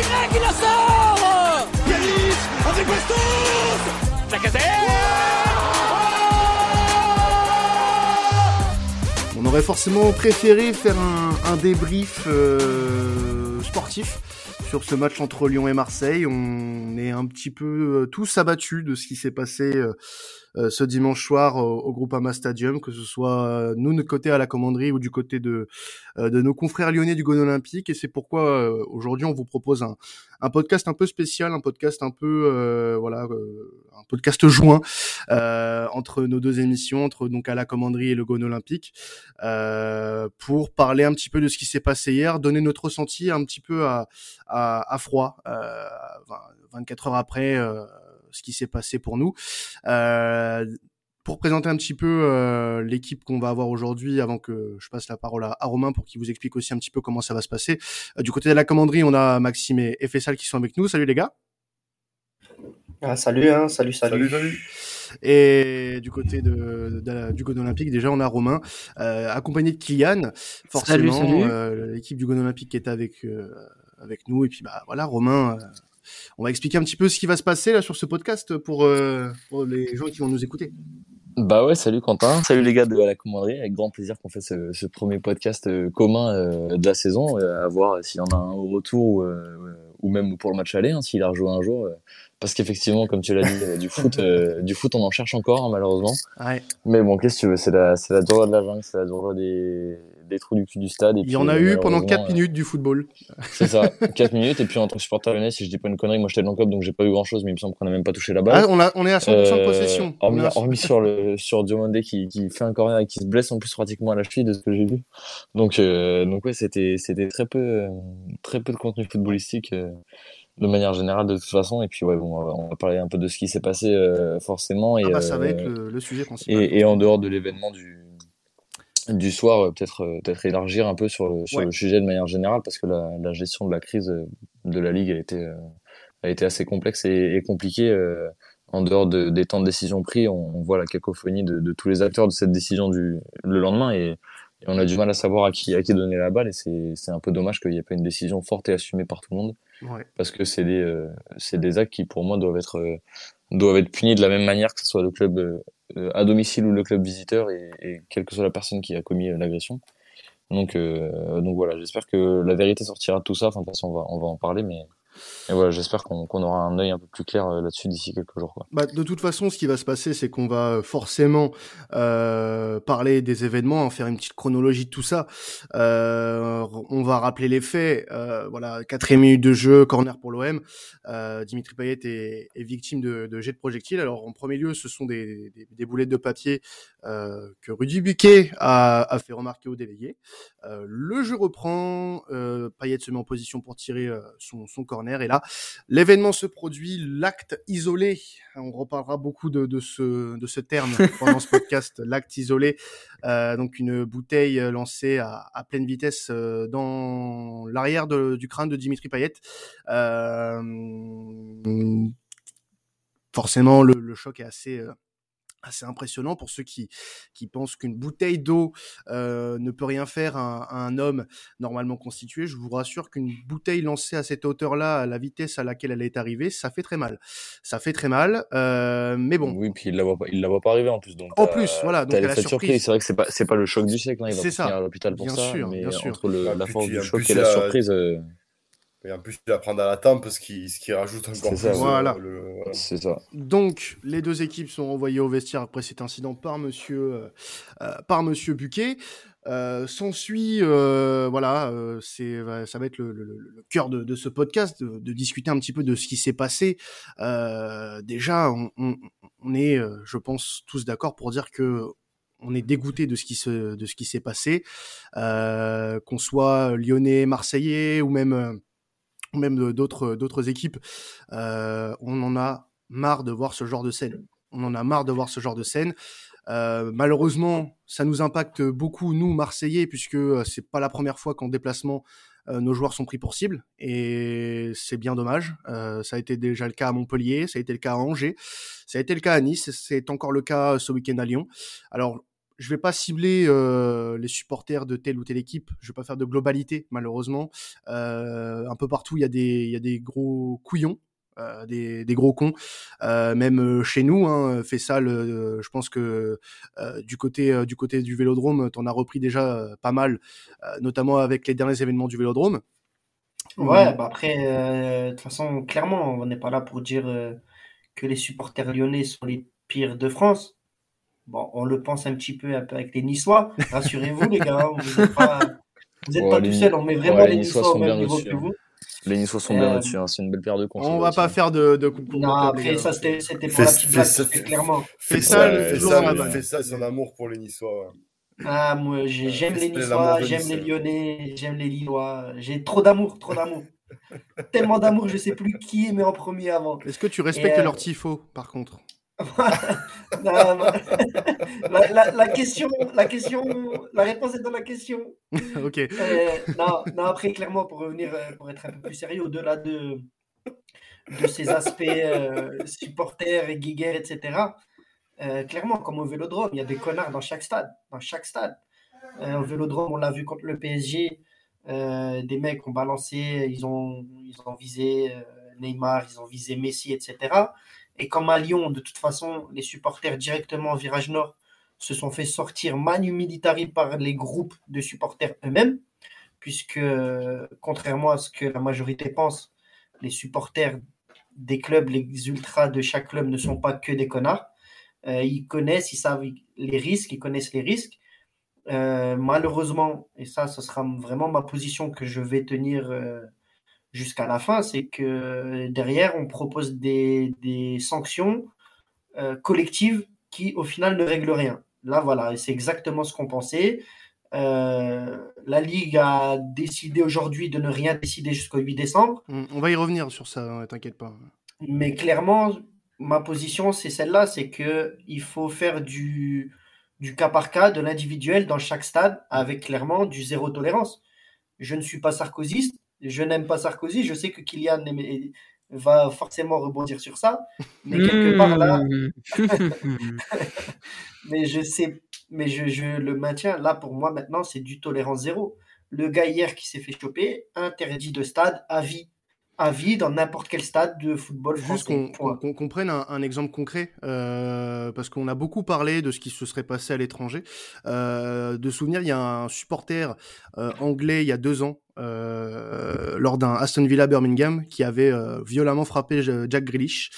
Y, il la sort. Yanis avec Bastos On aurait forcément préféré faire un, un débrief euh, sportif sur ce match entre Lyon et Marseille. On est un petit peu euh, tous abattus de ce qui s'est passé euh, euh, ce dimanche soir au, Groupama Stadium, que ce soit nous de côté à la commanderie ou du côté de, nos confrères lyonnais du Gone Olympique. Et c'est pourquoi aujourd'hui on vous propose un, podcast un peu spécial, un podcast un peu voilà, un podcast joint euh, entre nos deux émissions, entre donc à la commanderie et le Gone Olympique, euh, pour parler un petit peu de ce qui s'est passé hier, donner notre ressenti un petit peu à, à, à froid, euh, 24 heures après euh, ce qui s'est passé pour nous. Euh, pour présenter un petit peu euh, l'équipe qu'on va avoir aujourd'hui, avant que je passe la parole à, Romain pour qu'il vous explique aussi un petit peu comment ça va se passer. Euh, du côté de la commanderie, on a Maxime et Fessal qui sont avec nous. Salut les gars. Ah, salut, hein, salut, salut. salut. Et du côté de, de la- du Gone Olympique, déjà on a Romain, euh, accompagné de Kylian, forcément Salut, salut. euh, l'équipe du Gone Olympique qui est avec euh, avec nous. Et puis bah voilà, Romain, euh, on va expliquer un petit peu ce qui va se passer là sur ce podcast pour, euh, pour les gens qui vont nous écouter. Bah ouais, salut Quentin. Salut les gars de la commanderie. Avec grand plaisir qu'on fait ce, ce premier podcast commun euh, de la saison. euh, à voir s'il y en a un au retour ou, euh, ou même pour le match aller, hein, s'il a rejoué un jour. euh, parce qu'effectivement, comme tu l'as dit, euh, du foot, euh, du foot, on en cherche encore, hein, malheureusement. Ouais. Mais bon, qu'est-ce que tu veux C'est la, c'est la de la jungle, c'est la douleur des, des trous du cul du stade. Et Il y puis, en a euh, eu pendant 4 malheureusement, euh, minutes du football. C'est ça, 4 minutes. Et puis entre supporters lyonnais, si je dis pas une connerie, moi j'étais dans le club donc j'ai pas eu grand chose, mais il me semble qu'on a même pas touché la balle. Ah, on, a, on est à 100% de Euh, possession. On Hormis, est à- hormis sur le sur Diomandé qui, qui fait un corner et qui se blesse en plus pratiquement à la cheville de ce que j'ai vu. Donc donc ouais c'était c'était très peu très peu de contenu footballistique de manière générale de toute façon et puis ouais bon on va, on va parler un peu de ce qui s'est passé euh, forcément et Ah bah, ça va euh, être le, le sujet principal. et, et en dehors de l'événement du du soir euh, peut-être euh, peut-être élargir un peu sur le sur Ouais. le sujet de manière générale parce que la, la gestion de la crise euh, de la ligue a été a été assez complexe et, et compliquée en dehors de, des temps de décision pris on, on voit la cacophonie de, de tous les acteurs de cette décision du le lendemain et, et on a du mal à savoir à qui à qui donner la balle et c'est c'est un peu dommage qu'il n'y ait pas une décision forte et assumée par tout le monde Ouais. parce que c'est des euh, c'est des actes qui pour moi doivent être euh, doivent être punis de la même manière que ce soit le club euh, à domicile ou le club visiteur et, et quelle que soit la personne qui a commis euh, l'agression. Donc euh, donc voilà, j'espère que la vérité sortira de tout ça. Enfin de toute façon on va on va en parler, mais et voilà, j'espère qu'on aura un œil un peu plus clair euh, là-dessus d'ici quelques jours quoi. Bah, de toute façon, ce qui va se passer, c'est qu'on va forcément euh, parler des événements, en faire une petite chronologie de tout ça. Euh, on va rappeler les faits. Euh, voilà, quatrième minute de jeu, corner pour l'OM. Euh, Dimitri Payet est, victime de, de jets de projectiles. Alors, en premier lieu, ce sont des, boulettes de papier euh, que Rudy Buquet a, fait remarquer au délégué. Euh, le jeu reprend. Euh, Payet se met en position pour tirer euh, son corner. Et là, l'événement se produit. L'acte isolé. On reparlera beaucoup de, de, ce, de ce terme pendant ce podcast. L'acte isolé. Euh, donc une bouteille euh, lancée à, à pleine vitesse euh, dans l'arrière du crâne de Dimitri Payet. Euh, forcément, le, le choc est assez assez impressionnant pour ceux qui qui pensent qu'une bouteille d'eau euh, ne peut rien faire à, un- à un homme normalement constitué. Je vous rassure qu'une bouteille lancée à cette hauteur-là, à la vitesse à laquelle elle est arrivée, ça fait très mal. Ça fait très mal, euh, mais bon. Oui, puis il la voit pas il la voit pas arriver en plus donc En plus, voilà, donc t'as elle a l'effet de surprise. C'est vrai que c'est pas c'est pas le choc du siècle, hein, il va C'est pas ça. à l'hôpital pour Bien ça, sûr, mais bien sûr. entre le, Ah, la force du choc et la surprise euh, Et en plus, il la prend dans la tempe, ce qui, ce qui rajoute encore plus. ça, euh, voilà. c'est ça. Donc, les deux équipes sont envoyées au vestiaire après cet incident par Monsieur, euh, euh, par Monsieur Buquet. Euh, S'ensuit, euh, voilà, euh, c'est, va- ça va être le, le- le- cœur de, de ce podcast, de, de discuter un petit peu de ce qui s'est passé. Euh, déjà, on, on- on est, euh, je pense, tous d'accord pour dire que on est dégoûté de ce qui se, de ce qui s'est passé, euh, qu'on soit lyonnais, marseillais ou même, euh, même d'autres, équipes. Euh, on en a marre de voir ce genre de scène. On en a marre de voir ce genre de scène. Euh, malheureusement, ça nous impacte beaucoup nous Marseillais puisque euh, c'est pas la première fois qu'en déplacement nos joueurs sont pris pour cible et c'est bien dommage. Ça a été déjà le cas à Montpellier, ça a été le cas à Angers, ça a été le cas à Nice, c'est encore le cas ce week-end à Lyon. Je vais pas cibler euh, les supporters de telle ou telle équipe. Je vais pas faire de globalité, malheureusement. Euh, un peu partout, il y a des, il y a des gros couillons. Euh, des, des, gros cons, même chez nous, hein, fait ça. Le, je pense que du côté du côté du Vélodrome, t'en as repris déjà pas mal, notamment avec les derniers événements du Vélodrome. Ouais, bah après, de toute façon, clairement, on n'est pas là pour dire que les supporters lyonnais sont les pires de France. Bon, on le pense un petit peu, avec les Niçois. Rassurez-vous, les gars, vous n'êtes pas, vous êtes pas tout seul. On met vraiment les, Niçois, au même niveau que vous. Les Niçois sont bien au-dessus, hein. c'est une belle paire de cons. On va pas faire de, de Non, après, ça c'était pour la petite blague, clairement. Fais ça, fais ça, c'est un amour pour les Niçois. Ah, moi, j'aime les Niçois, j'aime les Lyonnais, j'aime les Lillois. J'ai trop d'amour, trop d'amour. Tellement d'amour, je sais plus qui est mais en premier avant. Est-ce que tu respectes leur tifo, par contre? la, question, la question, la réponse est dans la question. ok. Euh, non, non, après, clairement, pour revenir, euh, pour être un peu plus sérieux, au-delà de, de ces aspects euh, supporters et guiguerres, etc., clairement, comme au vélodrome, il y a des connards dans chaque stade. Dans chaque stade. au vélodrome, on l'a vu contre le PSG, des mecs ont balancé, ils ont, ils ont visé Neymar, ils ont visé Messi, etc. Et comme à Lyon, de toute façon, les supporters directement au virage nord se sont fait sortir manu militari par les groupes de supporters eux-mêmes, puisque contrairement à ce que la majorité pense, les supporters des clubs, les ultras de chaque club ne sont pas que des connards. Euh, ils connaissent, ils savent les risques, ils connaissent les risques. Euh, malheureusement, et ça, ce sera vraiment ma position que je vais tenir euh, jusqu'à la fin, c'est que derrière, on propose des, des sanctions euh, collectives qui, au final, ne règlent rien. Là, voilà, c'est exactement ce qu'on pensait. Euh, la Ligue a décidé aujourd'hui de ne rien décider jusqu'au 8 décembre. On va y revenir sur ça, hein, t'inquiète pas. Mais clairement, ma position, c'est celle-là, c'est qu'il faut faire du, du cas par cas, de l'individuel dans chaque stade, avec clairement du zéro tolérance. Je ne suis pas sarkozyste, je n'aime pas Sarkozy, je sais que Kylian va forcément rebondir sur ça, mais quelque part là, hmm. mais je sais, mais je, je, le maintiens, là pour moi maintenant c'est du tolérance zéro. Le gars hier qui s'est fait choper, interdit de stade à vie à vie dans n'importe quel stade de football. Juste qu'on qu prenne un, exemple concret, euh, parce qu'on a beaucoup parlé de ce qui se serait passé à l'étranger. Euh, de souvenir, il y a un supporter euh, anglais il y a deux ans, euh, lors d'un Aston Villa Birmingham, qui avait euh, violemment frappé Jack Grealish.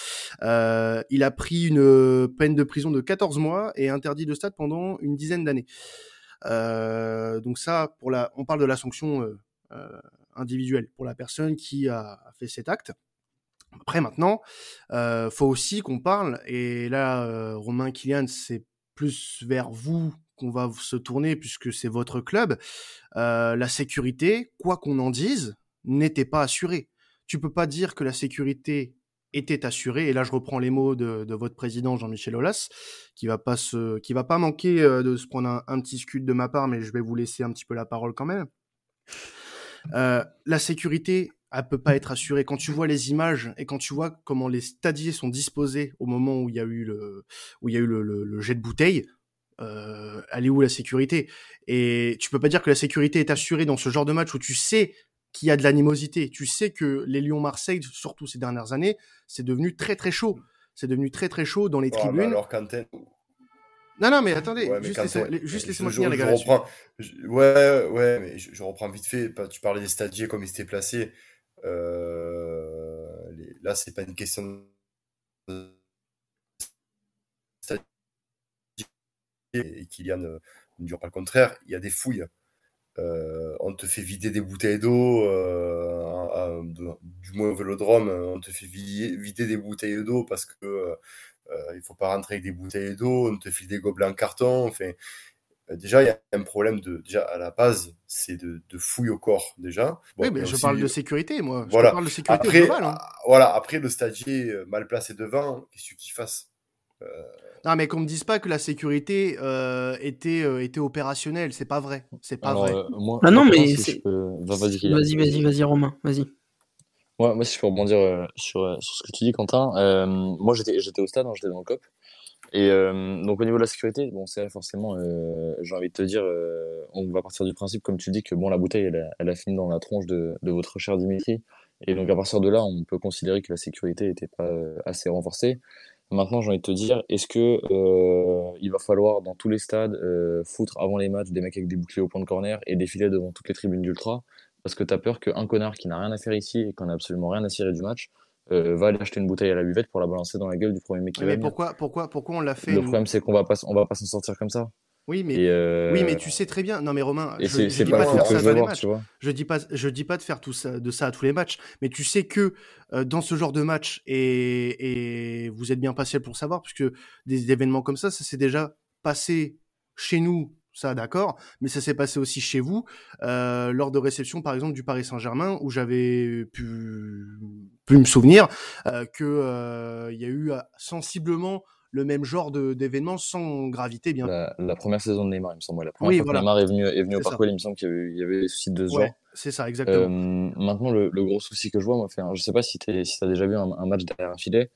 Euh, il a pris une peine de prison de 14 mois et interdit de stade pendant une dizaine d'années. donc ça, pour la, on parle de la sanction individuelle pour la personne qui a, fait cet acte. Après maintenant, euh, faut aussi qu'on parle, et là, euh, Romain Kylian, c'est plus vers vous qu'on va se tourner puisque c'est votre club. Euh, la sécurité, quoi qu'on en dise, n'était pas assurée. Tu peux pas dire que la sécurité était assurée, et là je reprends les mots de, votre président Jean-Michel Aulas, qui va pas se, qui va pas manquer euh, de se prendre un, petit scud de ma part, mais je vais vous laisser un petit peu la parole quand même. Euh, la sécurité, elle peut pas être assurée. Quand tu vois les images et quand tu vois comment les stadiers sont disposés au moment où il y a eu le, où il y a eu le, jet de bouteille, euh, elle est où la sécurité? Et tu peux pas dire que la sécurité est assurée dans ce genre de match où tu sais qu'il y a de l'animosité. Tu sais que les Lyon-Marseille, surtout ces dernières années, c'est devenu très très chaud. C'est devenu très très chaud dans les tribunes. alors non, non, mais attendez, juste, laissez-moi finir, les gars. Ouais, ouais, mais je, reprends vite fait. Tu parlais des stadiers, comme ils s'étaient placés. Euh... Là, c'est pas une question de et Kylian ne dure pas le contraire. Il y a des fouilles. Euh, on te fait vider des bouteilles d'eau, euh, du moins au vélodrome, on te fait vider, des bouteilles d'eau parce que euh, il faut pas rentrer avec des bouteilles d'eau, on te file des gobelets en carton. Enfin, euh, déjà, il y a un problème de, déjà à la base, c'est de, de, fouille au corps déjà. oui, mais je parle de sécurité, moi. Voilà. Je parle de sécurité après, globale, hein. Ah, voilà, après le stadier euh, mal placé devant, qu'est-ce qu'il fasse Non, mais qu'on me dise pas que la sécurité était, était opérationnelle, c'est pas vrai. C'est pas vrai. ah non, mais Vas-y, vas-y, vas-y, Romain, vas-y. moi, si je peux rebondir sur, sur ce que tu dis, Quentin, moi j'étais, j'étais au stade, hein, j'étais dans le COP. Et euh, donc au niveau de la sécurité, bon, c'est forcément, euh, j'ai envie de te dire, euh, on va partir du principe, comme tu dis, que bon, la bouteille, elle a, elle a fini dans la tronche de, de, votre cher Dimitri. Et donc à partir de là, on peut considérer que la sécurité n'était pas assez renforcée. Maintenant, j'ai envie de te dire, est-ce que il va falloir dans tous les stades foutre avant les matchs des mecs avec des boucliers au point de corner et défiler devant toutes les tribunes d'ultra? Parce que tu as peur qu'un connard qui n'a rien à faire ici et qui n'a absolument rien à cirer du match euh, va aller acheter une bouteille à la buvette pour la balancer dans la gueule du premier mec qui mais pourquoi, pourquoi, pourquoi on l'a fait Le problème, c'est qu'on va pas, on va pas s'en sortir comme ça. Oui, mais euh, oui, mais tu sais très bien. Non, mais Romain, je, dis pas, de faire ça tous les matchs. Je dis pas, je dis pas de faire tout ça, de ça à tous les matchs. Mais tu sais que euh, dans ce genre de match, et, et vous êtes bien patient pour savoir, puisque des événements comme ça, ça s'est déjà passé chez nous ça d'accord, mais ça s'est passé aussi chez vous euh, lors de réception par exemple du Paris Saint-Germain où j'avais pu, pu me souvenir euh, que euh, y a eu euh, sensiblement le même genre d'événement sans gravité bien. La, la, première saison de Neymar, il me semble. La première fois que Neymar est venu, est venu au Parc il me semble qu'il y avait des soucis de ce genre. C'est ça, exactement. maintenant, le, le, gros souci que je vois, moi, fait, je sais pas si tu si as déjà vu un, un match derrière un filet.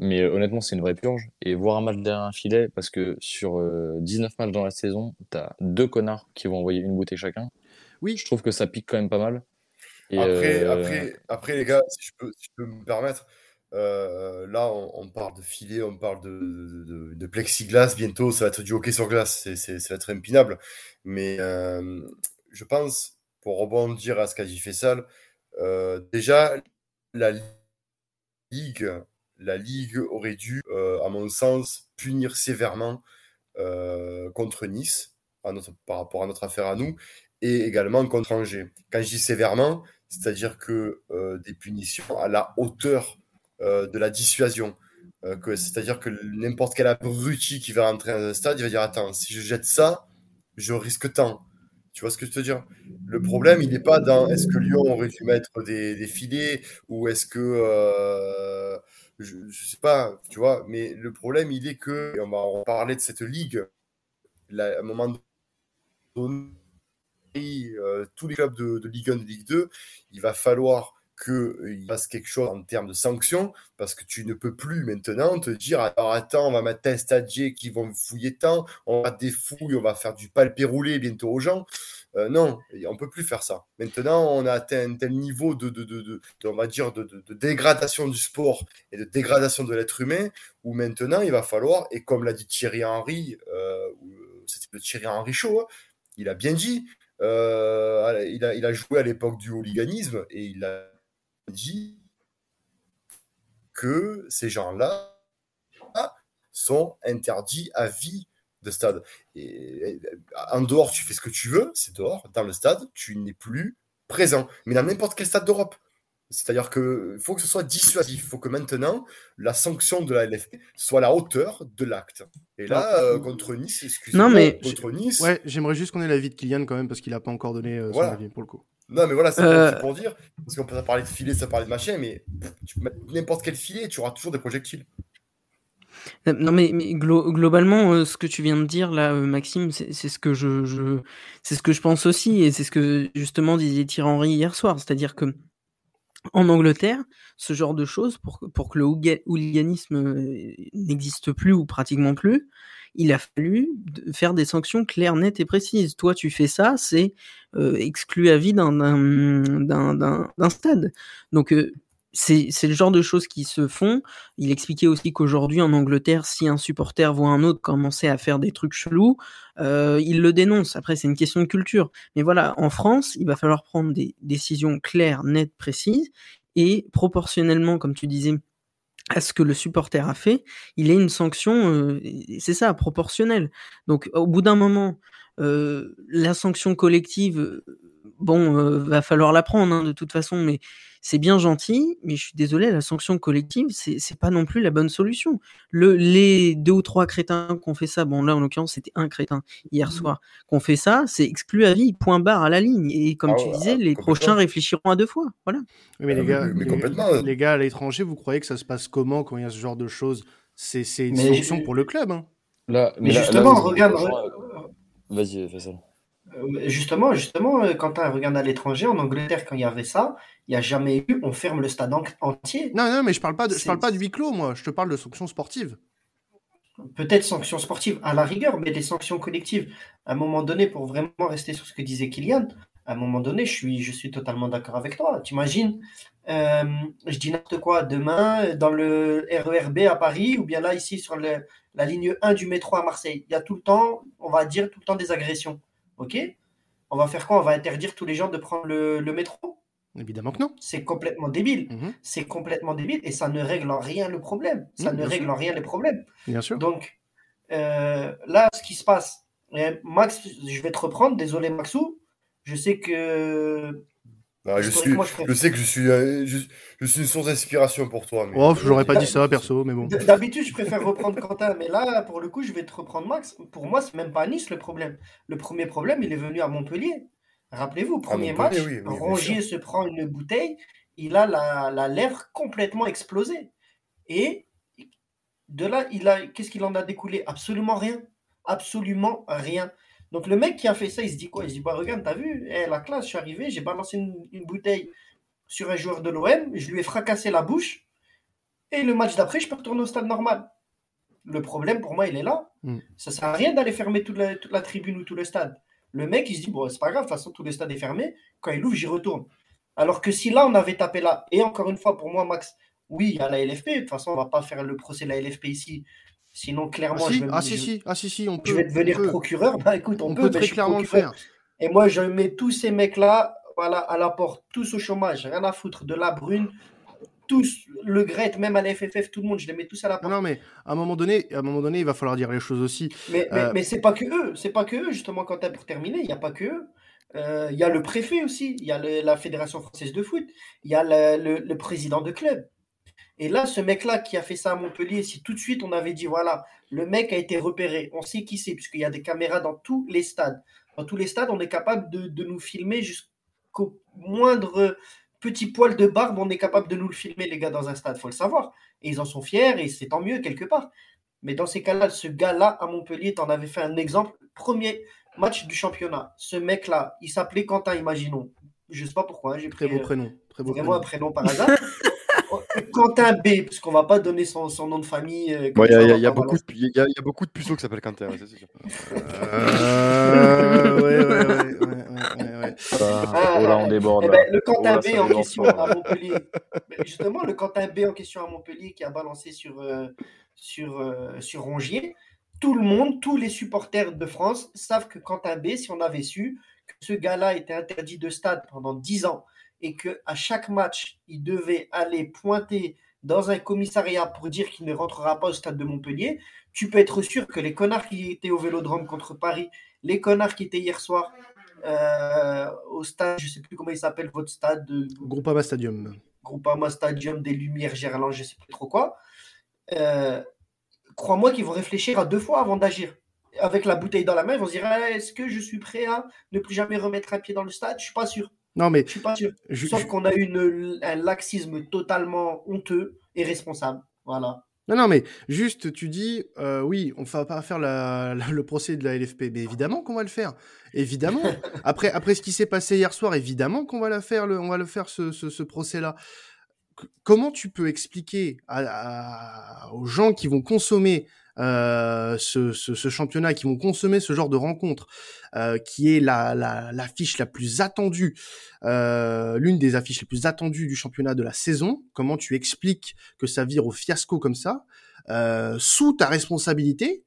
Mais euh, honnêtement, c'est une vraie purge. Et voir un match derrière un filet, parce que sur 19 euh, matchs dans la saison, t'as deux connards qui vont envoyer une bouteille chacun. Oui. Je trouve que ça pique quand même pas mal. après, euh, après, après, les gars, si je peux, si je peux me permettre, là, on, parle de filet, on parle de, plexiglas. Bientôt, ça va être du hockey sur glace. C'est, c'est, ça va être impinable. Mais je pense, pour rebondir à ce qu'a dit Fessal, déjà, la Ligue la Ligue aurait dû, euh, à mon sens, punir sévèrement euh, contre Nice par rapport à notre affaire à nous et également contre Angers. Quand je dis sévèrement, c'est-à-dire que euh, des punitions à la hauteur de la dissuasion. c'est-à-dire que n'importe quel abruti qui va rentrer dans un stade, il va dire Attends, si je jette ça, je risque tant. Tu vois ce que je veux dire? Le problème, il n'est pas dans est-ce que Lyon aurait dû mettre des, filets ou est-ce que je, ne sais pas, tu vois, mais le problème, il est que, et on va en parler de cette ligue, à un moment donné, euh, tous les clubs de, de, Ligue 1, de Ligue 2, il va falloir qu'il euh, passe quelque chose en termes de sanctions, parce que tu ne peux plus maintenant te dire alors attends, on va mettre un stadier qui vont fouiller tant, on va des fouilles, on va faire du palpé roulé bientôt aux gens. Euh, non, on peut plus faire ça. Maintenant, on a atteint un tel niveau de, de, de, on va dire, de, dégradation du sport et de dégradation de l'être humain, où maintenant il va falloir, et comme l'a dit Thierry Henry, euh, c'était le Thierry Henry Show, hein, il a bien dit, il, a, il a joué à l'époque du hooliganisme et il a dit que ces gens-là sont interdits à vie de stade. Et, en dehors, tu fais ce que tu veux, c'est dehors. Dans le stade, tu n'es plus présent. Mais dans n'importe quel stade d'Europe. C'est-à-dire qu'il faut que ce soit dissuasif. Il faut que maintenant, la sanction de la LFP soit à la hauteur de l'acte. Et là, euh, contre Nice, excusez-moi, contre Nice. Ouais, j'aimerais juste qu'on ait l'avis de Kylian quand même, parce qu'il n'a pas encore donné euh, son avis pour le coup. Non, mais voilà, c'est euh... pour dire. Parce qu'on peut parler de filet, ça parler de machin, mais tu peux mettre n'importe quel filet, tu auras toujours des projectiles. Euh, non mais, globalement, euh, ce que tu viens de dire là, euh, Maxime, c'est ce que je, c'est ce que je pense aussi, et c'est ce que justement disait Thierry Henry hier soir, c'est-à-dire que en Angleterre, ce genre de choses, pour, pour que le hooliganisme n'existe plus ou pratiquement plus, il a fallu faire des sanctions claires, nettes et précises. Toi, tu fais ça, c'est exclu à vie d'un stade. Donc c'est le genre de choses qui se font. Il expliquait aussi qu'aujourd'hui en Angleterre, si un supporter voit un autre commencer à faire des trucs chelous, euh, il le dénonce. Après, c'est une question de culture. Mais voilà, en France, il va falloir prendre des décisions claires, nettes, précises, et proportionnellement, comme tu disais, à ce que le supporter a fait, il est une sanction, euh, c'est ça, proportionnelle. Donc, au bout d'un moment, euh, la sanction collective, bon, va falloir la prendre hein, de toute façon, mais c'est bien gentil, mais je suis désolé, la sanction collective, c'est pas non plus la bonne solution. Le, les deux ou trois crétins qui ont fait ça, bon là en l'occurrence c'était un crétin hier mmh. soir, qu'on fait ça, c'est exclu à vie, point barre à la ligne. Et comme ah tu disais, les prochains réfléchiront à deux fois. Voilà. mais les gars, les, gars à l'étranger, vous croyez que ça se passe comment quand il y a ce genre de choses? C'est une solution pour le club. Hein. Là, mais, justement, regarde. Vas-y, fais ça. Euh, justement, justement, euh, Quentin, regarde à l'étranger, en Angleterre, quand il y avait ça, il n'y a jamais eu, on ferme le stade entier. Non, non, mais je parle pas de, je parle pas de huis clos, moi. Je te parle de sanctions sportives. Peut-être sanctions sportives à la rigueur, mais des sanctions collectives. À un moment donné, pour vraiment rester sur ce que disait Kylian, à un moment donné, je suis, je suis totalement d'accord avec toi. T'imagines, euh, je dis n'importe quoi, demain, dans le RERB à Paris, ou bien là, ici, sur le, la ligne 1 du métro à Marseille, il y a tout le temps, on va dire tout le temps des agressions. OK? On va faire quoi? On va interdire tous les gens de prendre le, le métro? Évidemment que non. C'est complètement débile. Mhm. C'est complètement débile et ça ne règle en rien le problème. Ça ne règle sûr. en rien les problèmes. Bien sûr. Donc, euh, là, ce qui se passe, euh, Max, je vais te reprendre, désolé Maxou, je sais que Ah, je, suis, historiquement, je je préfère- sais que je suis, euh, je, je suis une source d'inspiration pour toi. Mais... Oh, j'aurais pas dit ça, perso, mais bon. D'habitude, je préfère reprendre Quentin, mais là, pour le coup, je vais te reprendre Max. Pour moi, c'est même pas à Nice le problème. Le premier problème, il est venu à Montpellier. Rappelez-vous, premier match, oui, Rongier se prend une bouteille, il a la, la lèvre complètement explosée. Et de là, il a, qu'est-ce qu'il en a découlé? Absolument rien. Absolument rien. Donc le mec qui a fait ça, il se dit quoi? Il se dit, bah regarde, t'as vu, Eh, la classe, je suis arrivé, j'ai balancé une, une bouteille sur un joueur de l'OM, je lui ai fracassé la bouche, et le match d'après, je peux retourner au stade normal. Le problème pour moi, il est là. Mm. Ça sert à rien d'aller fermer toute la, toute la tribune ou tout le stade. Le mec, il se dit, bon, c'est pas grave, de toute façon, tout le stade est fermé. Quand il ouvre, j'y retourne. Alors que si là, on avait tapé là, et encore une fois, pour moi, Max, oui, il y a la LFP. De toute façon, on va pas faire le procès de la LFP ici. Sinon, Ah clairement, si, je vais, ah, me- si, je- si, ah si, si, on peut. je vais devenir on peut, procureur. Bah écoute, on, on peut, peut très clairement le faire. Et moi, je mets tous ces mecs-là voilà, à la porte, tous au chômage, rien à foutre, de la brune, tous, le Gret, même à la FFF, tout le monde, je les mets tous à la porte. non, mais à un moment donné, à un moment donné, il va falloir dire les choses aussi. Mais, Euh, mais c'est pas que eux, c'est pas que eux, justement, quand pour terminer, il n'y a pas que eux. Euh, Il y a le préfet aussi, il y a le- la Fédération française de foot, il y a le, le- le président de club. Et là, ce mec-là qui a fait ça à Montpellier, si tout de suite on avait dit, voilà, le mec a été repéré, on sait qui c'est, puisqu'il y a des caméras dans tous les stades. Dans tous les stades, on est capable de, de nous filmer jusqu'au moindre petit poil de barbe, on est capable de nous le filmer, les gars, dans un stade, faut le savoir. Et ils en sont fiers, et c'est tant mieux, quelque part. Mais dans ces cas-là, ce gars-là à Montpellier, tu en avais fait un exemple. Premier match du championnat. Ce mec-là, il s'appelait Quentin, imaginons. Je sais pas pourquoi, hein, j'ai Très pris beau euh, prénom. Très beau vraiment un prénom. prénom par hasard. Quentin B, parce qu'on va pas donner son, son nom de famille. euh, Bon, Il y, a- ça, il y a- a beaucoup de- il y a- il y a beaucoup de puceaux qui s'appellent Quentin, c'est sûr. Euh, ouais, ouais, ouais, ouais, ouais, ouais, ouais. Ah, oh là, on déborde. Eh ben, le Oh Quentin là, B en question à. Montpellier. Justement, le Quentin B en question à Montpellier qui a balancé sur, euh, sur, euh, sur Rongier. Tout le monde, tous les supporters de France savent que Quentin B, si on avait su que ce gars-là était interdit de stade pendant 10 ans et que à chaque match, il devait aller pointer dans un commissariat pour dire qu'il ne rentrera pas au stade de Montpellier, tu peux être sûr que les connards qui étaient au Vélodrome contre Paris, les connards qui étaient hier soir euh, au stade, je sais plus comment il s'appelle votre stade, de Groupama Stadium. Groupama Stadium des Lumières Gerland, je sais plus trop quoi. Euh, Crois-moi qu'ils vont réfléchir à deux fois avant d'agir. Avec la bouteille dans la main, ils vont se dire Ah, est-ce que je suis prêt à ne plus jamais remettre un pied dans le stade? Je suis pas sûr. Non, mais Je suis pas sûr. je- Sauf qu'on a eu une- un laxisme totalement honteux et responsable. Voilà. Non, non, mais juste, tu dis, euh, oui, on va pas faire la- la- le procès de la LFP. Mais évidemment qu'on va le faire. Évidemment. après, après ce qui s'est passé hier soir, évidemment qu'on va la faire, le, on va le faire ce, ce- ce procès-là. Comment tu peux expliquer à- à- aux gens qui vont consommer ce, ce- ce championnat, qui vont consommer ce genre de rencontre, euh, qui est la, la, l'affiche la plus attendue, euh, l'une des affiches les plus attendues du championnat de la saison, comment tu expliques que ça vire au fiasco comme ça, euh, sous ta responsabilité,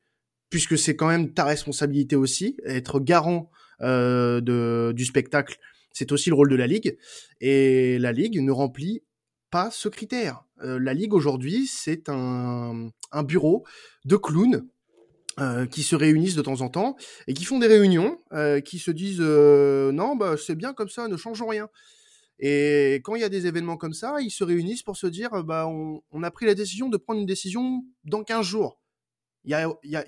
puisque c'est quand même ta responsabilité aussi, être garant euh, de, du spectacle, c'est aussi le rôle de la Ligue, et la Ligue ne remplit pas ce critère. Euh, la Ligue aujourd'hui, c'est un, un bureau de clowns euh, qui se réunissent de temps en temps et qui font des réunions, euh, qui se disent euh, non, bah, c'est bien comme ça, ne changeons rien. Et quand il y a des événements comme ça, ils se réunissent pour se dire bah, on, a pris la décision de prendre une décision dans 15 jours. Il y a, y, a,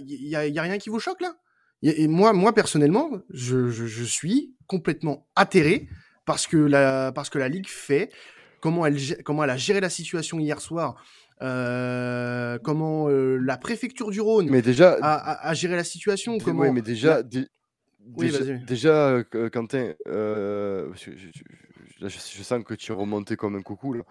y, a, rien qui vous choque là? Et, moi, moi personnellement, je, je, je suis complètement atterré parce que la, parce que la Ligue fait comment elle, comment elle a géré la situation hier soir, euh, comment euh, la préfecture du Rhône Mais déjà, a, a- a géré la situation, comment ouais, mais déjà, la- Oui, déjà, euh, Quentin, euh, je, je- là, je- je sens que tu es remonté comme un coucou là.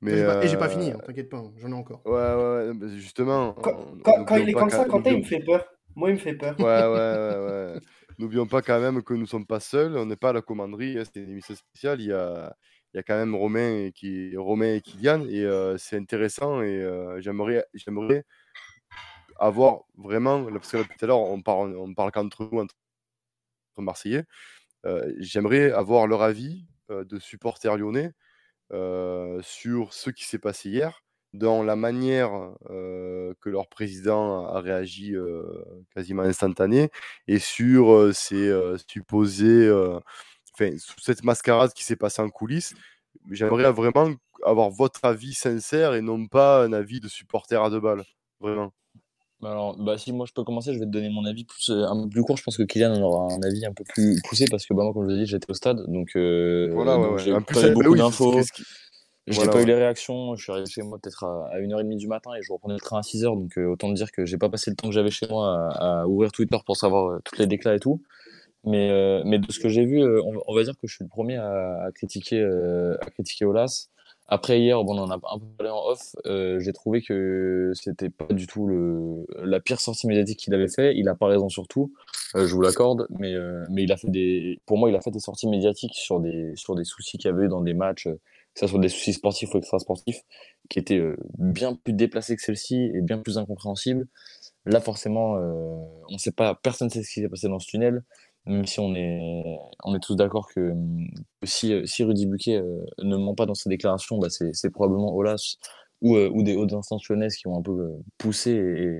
Mais, Et j'ai pas, et j'ai pas euh, fini, hein, t'inquiète pas, hein, j'en ai encore. Ouais, ouais, justement. Quand, on- quand- quand n'oublions il est comme ça, Quentin, il me fait peur. Moi, il me fait peur. Ouais, ouais, ouais, ouais. N'oublions pas quand même que nous sommes pas seuls, on n'est pas à la commanderie, hein, c'est une émission spéciale, il y a, il y a quand même Romain et, qui, Romain et Kylian, et euh, c'est intéressant, et euh, j'aimerais, avoir vraiment, parce que tout à l'heure, on parle, on parle qu'entre nous, entre Marseillais, euh, j'aimerais avoir leur avis de supporters lyonnais sur ce qui s'est passé hier, dans la manière que leur président a réagi quasiment instantané, et sur ces supposés, enfin, sous cette mascarade qui s'est passée en coulisses. J'aimerais vraiment avoir votre avis sincère et non pas un avis de supporter à deux balles. Vraiment. Bah Alors, bah si moi je peux commencer, je vais te donner mon avis plus, euh, un peu plus court. Je pense que Kylian en aura un avis un peu plus poussé parce que bah, moi, comme je l'ai dit, j'étais au stade, donc, euh, Voilà, ouais, donc ouais. j'ai pas eu beaucoup oui, d'infos. J'ai Voilà, pas eu les réactions. Je suis arrivé chez moi peut-être à, à 1h30 du matin et je reprenais le train à 6h. Donc euh, autant dire que j'ai pas passé le temps que j'avais chez moi à, à ouvrir Twitter pour savoir euh, toutes les déclats et tout. Mais, euh, mais de ce que j'ai vu, euh, on, va dire que je suis le premier à, critiquer, euh, à critiquer Olas. Après hier, bon, on en a un peu parlé en off. j'ai trouvé que c'était pas du tout le, la pire sortie médiatique qu'il avait fait. Il a pas raison sur tout, euh, je vous l'accorde, mais, mais il a fait des, pour moi, il a fait des sorties médiatiques sur des, sur des soucis qu'il y avait eu dans des matchs, que ce soit des soucis sportifs ou extra-sportifs, qui étaient bien plus déplacés que celle-ci et bien plus incompréhensibles. Là, forcément, on sait pas, personne ne sait ce qui s'est passé dans ce tunnel, même si on est, on est tous d'accord que, si, euh, si Rudy Buquet euh, ne ment pas dans ses déclarations, bah c'est, probablement Olas ou, euh, ou des hautes instances lyonnaises qui ont un peu poussé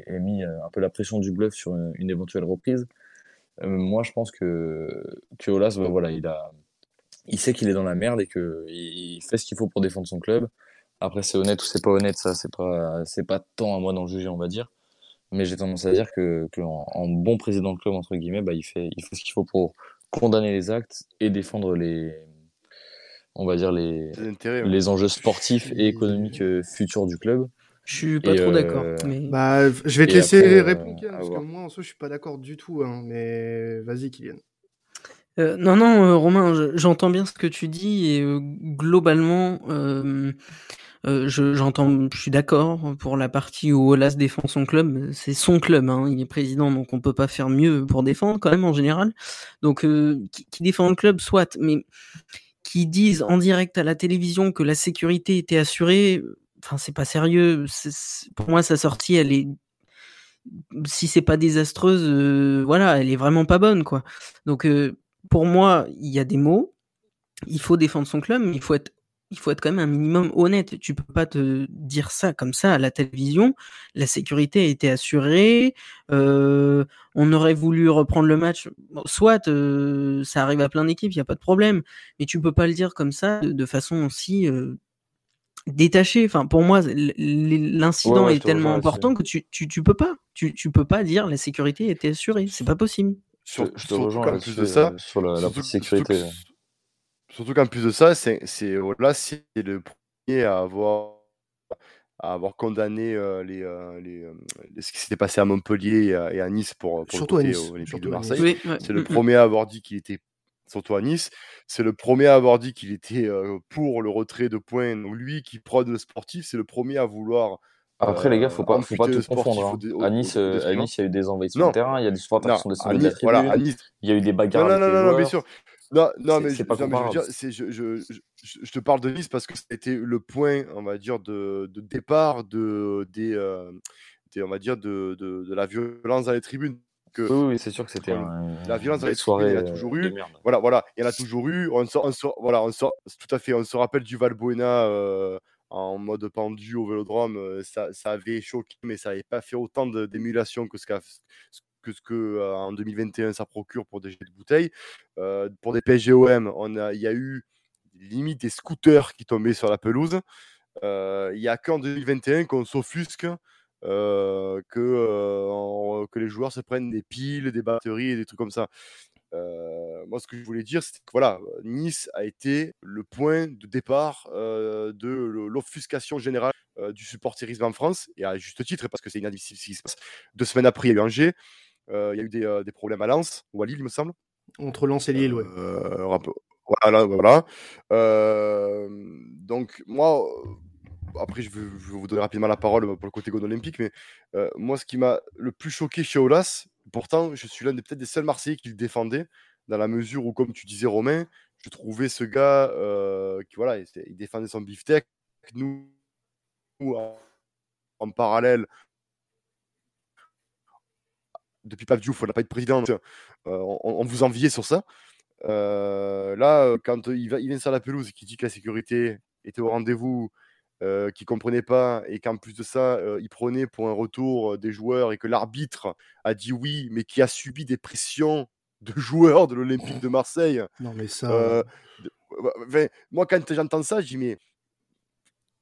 et, mis un peu la pression du bluff sur une, éventuelle reprise. Moi, je pense que, que Olas, bah, voilà, il a, il sait qu'il est dans la merde et que il fait ce qu'il faut pour défendre son club. Après, c'est honnête ou c'est pas honnête, ça, c'est pas, pas tant à moi d'en juger, on va dire. Mais j'ai tendance à dire que, que en, en bon président de club, entre guillemets, bah, il fait, il fait ce qu'il faut pour condamner les actes et défendre les, on va dire les, C'est intérêt. ouais. les enjeux sportifs et économiques euh, futurs du club. Je suis pas Et, trop euh, d'accord. Mais... Bah, je vais te Et laisser après, euh, répondre, Kian, à parce que moi, en soi, je suis pas d'accord du tout, hein, mais vas-y, Kylian. Euh, non, non, euh, Romain, je- j'entends bien ce que tu dis et euh, globalement, euh, je, j'entends, je suis d'accord pour la partie où Olas défend son club. C'est son club, hein, il est président, donc on peut pas faire mieux pour défendre quand même en général. Donc, euh, qui, défend le club, soit, mais qui disent en direct à la télévision que la sécurité était assurée, enfin, c'est pas sérieux. Pour moi, sa sortie, elle est si c'est pas désastreuse, euh, voilà, elle est vraiment pas bonne, quoi. Donc, pour moi, il y a des mots. Il faut défendre son club, mais il faut être, il faut être quand même un minimum honnête. Tu peux pas te dire ça comme ça à la télévision. La sécurité a été assurée. euh, on aurait voulu reprendre le match. Bon, soit euh, ça arrive à plein d'équipes, il y a pas de problème. Mais tu peux pas le dire comme ça de, de façon aussi euh, détachée. Enfin, pour moi, l'incident Ouais, ouais, je est te tellement important que tu, tu, tu peux pas. Tu, tu peux pas dire la sécurité était assurée. C'est pas possible. Je, Sur- je te rejoins de ça, sur la, surtout sécurité. que- surtout qu'en plus de ça, c'est voilà, c'est le premier à avoir à avoir condamné euh, les, euh, les, euh, les- ce qui s'était passé à Montpellier et à, et à Nice pour, pour Surtout le côté Nice, olympique surtout de. Marseille. Oui, ouais. C'est le premier à avoir dit qu'il était surtout à Nice. C'est le premier à avoir dit qu'il était euh, pour le retrait de points. Donc lui qui prône le sportif, c'est le premier à vouloir Après, les gars, faut euh, pas, faut pas tout confondre. hein. À Nice, euh, à. Nice, il y a eu des envahissements de terrain, il y a des supporters qui sont descendus de la voilà, à Nice, il y a eu des bagarres Non, non, avec non, les non, non, bien sûr. Non, non, mais, je, pas non, mais je veux dire, c'est, je, te parle de Nice parce que c'était le point, on va dire, de, de départ de, des, euh, des- on va dire, de, de, de la violence dans les tribunes. Que, Oui, oui, c'est sûr que c'était La violence dans les tribunes, soirée il y en a euh, toujours de eu. Voilà, voilà, il y en a toujours eu. On voilà, on tout à fait, on se rappelle du Valbuena euh, en mode pendu au vélodrome. euh, Ça, ça avait choqué, mais ça n'avait pas fait autant d'émulation que ce qu'a que ce que en 2021 ça procure pour des jets de bouteilles. Pour des PGOM, on a, il y a eu limite des scooters qui tombaient sur la pelouse. Il n'y a qu'en 2021 qu'on s'offusque que, que les joueurs se prennent des piles, des batteries et des trucs comme ça. Moi, ce que je voulais dire, c'est que voilà, Nice a été le point de départ de l'offuscation générale euh, du supporterisme en France, et à juste titre, parce que c'est inadmissible ce qui se passe. Deux semaines après, il y a eu Angers, il y a eu des, euh, des problèmes à Lens, ou à Lille, il me semble. Entre Lens et Lille, ouais. Euh, voilà, voilà. Euh, donc, moi, après, je vais, vous donner rapidement la parole pour le côté Gone Olympique, mais euh, moi, ce qui m'a le plus choqué chez Olas, pourtant, je suis l'un des peut-être des seuls Marseillais qui le défendait, dans la mesure où, comme tu disais, Romain, je trouvais ce gars euh, qui, voilà, il, il défendait son beefsteak. Nous, en parallèle, depuis Pape Diouf, on n'a pas de président, euh, on, on vous enviait sur ça. Euh, là, euh, quand il, va, il vient sur la pelouse et qu'il dit que la sécurité était au rendez-vous, euh, qu'il comprenait pas et qu'en plus de ça, euh, il prenait pour un retour euh, des joueurs et que l'arbitre a dit oui, mais qui a subi des pressions de joueurs de l'Olympique de Marseille. Non, mais ça. Euh, de- enfin, moi, quand j'entends ça, je dis mais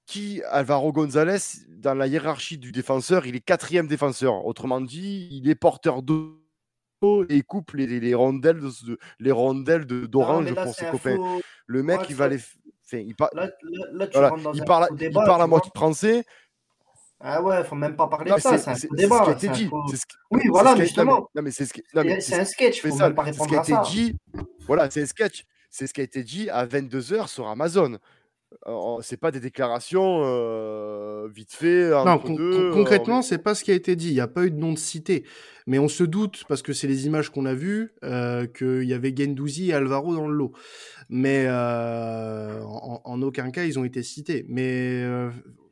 qui Alvaro González dans la hiérarchie du défenseur, il est quatrième défenseur. Autrement dit, il est porteur d'eau et coupe les, les- les rondelles de, les rondelles d'orange pour ses copains. faux- Le mec, Ouais, il va les. Enfin, il, par- Là, là, voilà, il parle, il parle à moitié français. Ah ouais, faut même pas parler Non, de mais ça, c'est un ce qui a été dit. faux- ce Oui, voilà, justement. c'est un sketch, faut même pas répondre à ça. Voilà, c'est un sketch. C'est ce qui a été dit à 22h sur Amazon. C'est pas des déclarations euh, vite fait Non, con- deux. con- euh, concrètement, c'est pas ce qui a été dit. Il n'y a pas eu de nom de cité. Mais on se doute, parce que c'est les images qu'on a vues, euh, qu'il y avait Gendouzi et Alvaro dans le lot. Mais euh, en, en aucun cas, ils ont été cités. Mais euh,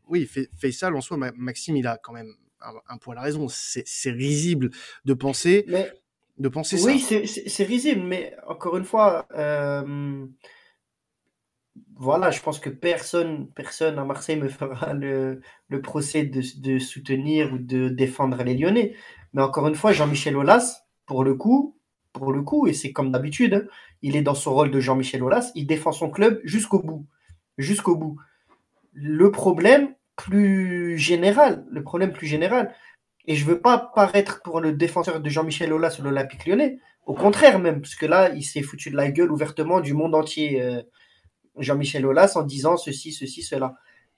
oui, Fai- Faisal, en soi, Ma- Maxime, il a quand même un, un poil raison. C'est risible de penser, Mais de penser oui, ça. c'est- c'est c'est risible, mais encore une fois, euh, voilà, je pense que personne, personne à Marseille me fera le, le procès de, de soutenir ou de défendre les Lyonnais. Mais encore une fois, Jean-Michel Aulas, pour le coup, pour le coup, et c'est comme d'habitude, hein, il est dans son rôle de Jean-Michel Aulas, il défend son club jusqu'au bout, jusqu'au bout. Le problème plus général, le problème plus général, et je veux pas paraître pour le défenseur de Jean-Michel Aulas ou l'Olympique lyonnais, au contraire même, parce que là, il s'est foutu de la gueule ouvertement du monde entier, euh, Jean-Michel Aulas, en disant ceci, ceci, cela.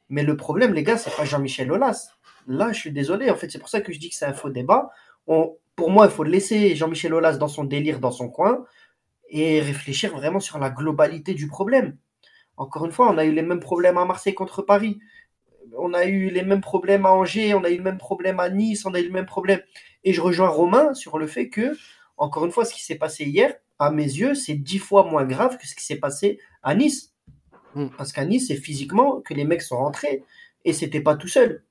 Mais le problème, les gars, c'est pas Jean-Michel Aulas. Là, je suis désolé, en fait, c'est pour ça que je dis que c'est un faux débat. Pour moi, il faut laisser Jean-Michel Aulas dans son délire, dans son coin, et réfléchir vraiment sur la globalité du problème. Encore une fois, on a eu les mêmes problèmes à Marseille contre Paris. On a eu les mêmes problèmes à Angers, on a eu le même problème à Nice, on a eu le même problème. Et je rejoins Romain sur le fait que, encore une fois, ce qui s'est passé hier, à mes yeux, c'est dix fois moins grave que ce qui s'est passé à Nice. Mm. Parce qu'à Nice, c'est physiquement que les mecs sont rentrés. Et c'était pas tout seul.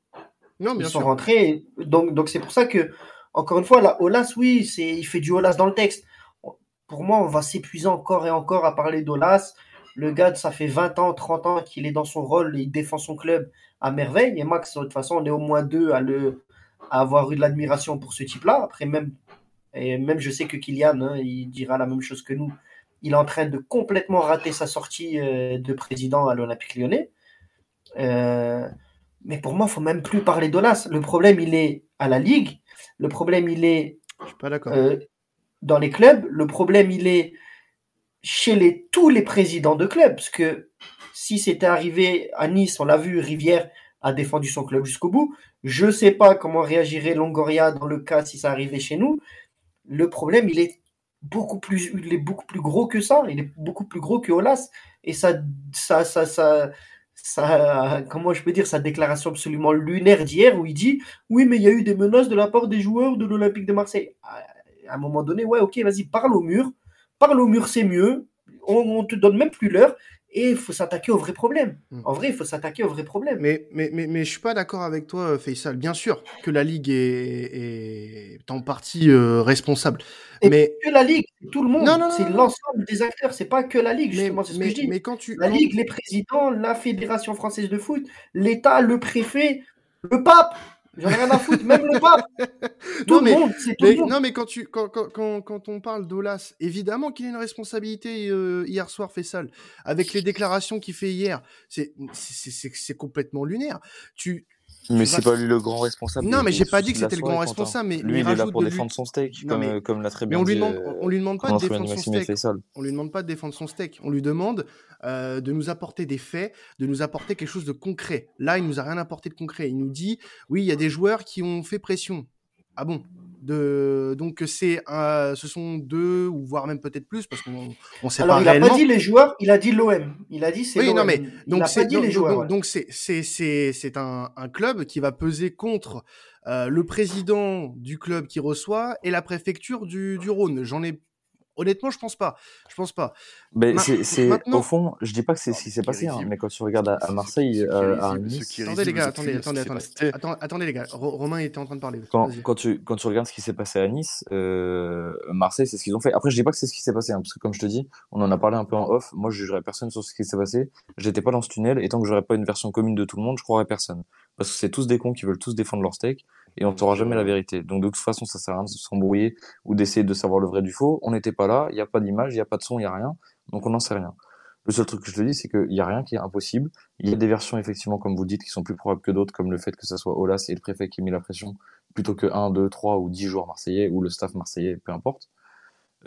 Non, Ils sont rentrés. Donc, donc c'est pour ça que, encore une fois, là, Olas, oui, c'est, il fait du Olas dans le texte. Pour moi, on va s'épuiser encore et encore à parler d'Olas. Le gars, ça fait 20 ans, 30 ans qu'il est dans son rôle, il défend son club à merveille. Et Max, de toute façon, on est au moins deux à, le, à avoir eu de l'admiration pour ce type-là. Après, même, et même je sais que Kylian, hein, il dira la même chose que nous. Il est en train de complètement rater sa sortie euh, de président à l'Olympique lyonnais. Euh, mais pour moi, il faut même plus parler d'Olas. Le problème, il est à la Ligue. Le problème, il est Je suis pas d'accord. euh, dans les clubs. Le problème, il est chez les, tous les présidents de clubs. Parce que si c'était arrivé à Nice, on l'a vu, Rivière a défendu son club jusqu'au bout. Je ne sais pas comment réagirait Longoria dans le cas si ça arrivait chez nous. Le problème, il est beaucoup plus, il est beaucoup plus gros que ça. Il est beaucoup plus gros que Olas. Et ça, ça, ça, ça, ça, comment je peux dire, sa déclaration absolument lunaire d'hier où il dit oui, mais il y a eu des menaces de la part des joueurs de l'Olympique de Marseille. À un moment donné, ouais, ok, vas-y, parle au mur. Parle au mur, c'est mieux. On, on te donne même plus l'heure. Et il faut s'attaquer au vrai problème. Mm. En vrai, il faut s'attaquer au vrai problème. Mais, mais, mais, mais je suis pas d'accord avec toi, euh, Faisal. Bien sûr que la Ligue est, est en partie euh, responsable. Et mais, que la Ligue, c'est tout le monde. C'est l'ensemble des acteurs. C'est pas que la Ligue, mais, justement. C'est ce que je dis. mais quand tu. La Ligue, les présidents, la Fédération française de foot, l'État, le préfet, le pape. J'en ai rien à foutre, même le pape. Tout Non, le mais- monde, tout Mais, le monde. non, mais quand, tu, quand, quand, quand, quand on parle d'Olas, évidemment qu'il a une responsabilité euh, hier soir, Faisal. Avec les déclarations qu'il fait hier, c'est c'est- c'est- c'est complètement lunaire. Tu, Mais c'est pas lui le grand responsable. Non, mais j'ai pas dit que c'était le grand responsable, mais- mais lui, il est là pour défendre son steak, comme, mais- euh, comme l'a très mais bien dit, euh, on lui demande pas de défendre son steak. On lui demande pas de défendre son steak. On lui demande de nous apporter des faits, de nous apporter quelque chose de concret. Là, il nous a rien apporté de concret. Il nous dit, oui, il y a des joueurs qui ont fait pression. Ah bon? De... Donc c'est un- ce sont deux ou voire même peut-être plus parce qu'on on sait Alors, pas il n'a réellement. pas dit les joueurs, il a dit l'OM. Il a dit c'est Oui, l'OM. non, mais il donc c'est pas dit donc- les joueurs. donc- ouais. donc c'est c'est c'est c'est un, un club qui va peser contre euh, le président du club qui reçoit et la préfecture du, du Rhône. J'en ai honnêtement, je pense pas. Je pense pas. Mais Ma- c'est, c'est- maintenant- au fond, je dis pas que c'est ce qui s'est passé, hein, mais quand tu regardes à, Marseille, euh, à Nice, Attendez les gars, attendez, attendez, attendez, attendez les gars. Ro- Romain était en train de parler. quand, tu, quand tu regardes ce qui s'est passé à Nice, euh, Marseille, c'est ce qu'ils ont fait. Après, je dis pas que c'est ce qui s'est passé, hein, parce que comme je te dis, on en a parlé un peu en off. Moi, je jugerai personne sur ce qui s'est passé. J'étais pas dans ce tunnel, et tant que j'aurai pas une version commune de tout le monde, je croirai personne. Parce que c'est tous des cons qui veulent tous défendre leur steak, et on saura jamais la vérité. Donc, de toute façon, ça sert à rien de s'embrouiller ou d'essayer de savoir le vrai du faux. On n'était pas là, il y a pas d'image, il y a pas de son, il y a rien. Donc, on n'en sait rien. Le seul truc que je te dis, c'est qu'il y a rien qui est impossible. Il y a des versions, effectivement, comme vous dites, qui sont plus probables que d'autres, comme le fait que ça soit Olas et le préfet qui ait mis la pression plutôt que 1, 2, 3 ou 10 joueurs marseillais ou le staff marseillais, peu importe.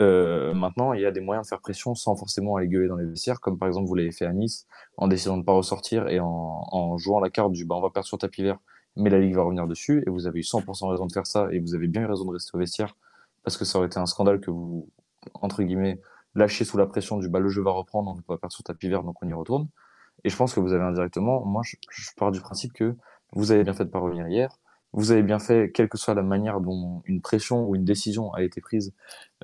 Euh, maintenant, il y a des moyens de faire pression sans forcément aller gueuler dans les vestiaires, comme par exemple vous l'avez fait à Nice, en décidant de ne pas ressortir et en, en jouant la carte du bah, on va perdre sur tapis vert, mais la Ligue va revenir dessus, et vous avez eu 100% raison de faire ça, et vous avez bien eu raison de rester au vestiaire, parce que ça aurait été un scandale que vous, entre guillemets, lâchiez sous la pression du bah, le jeu va reprendre, on ne peut pas perdre sur tapis vert, donc on y retourne. Et je pense que vous avez indirectement, moi je, pars du principe que vous avez bien fait de pas revenir hier, vous avez bien fait, quelle que soit la manière dont une pression ou une décision a été prise.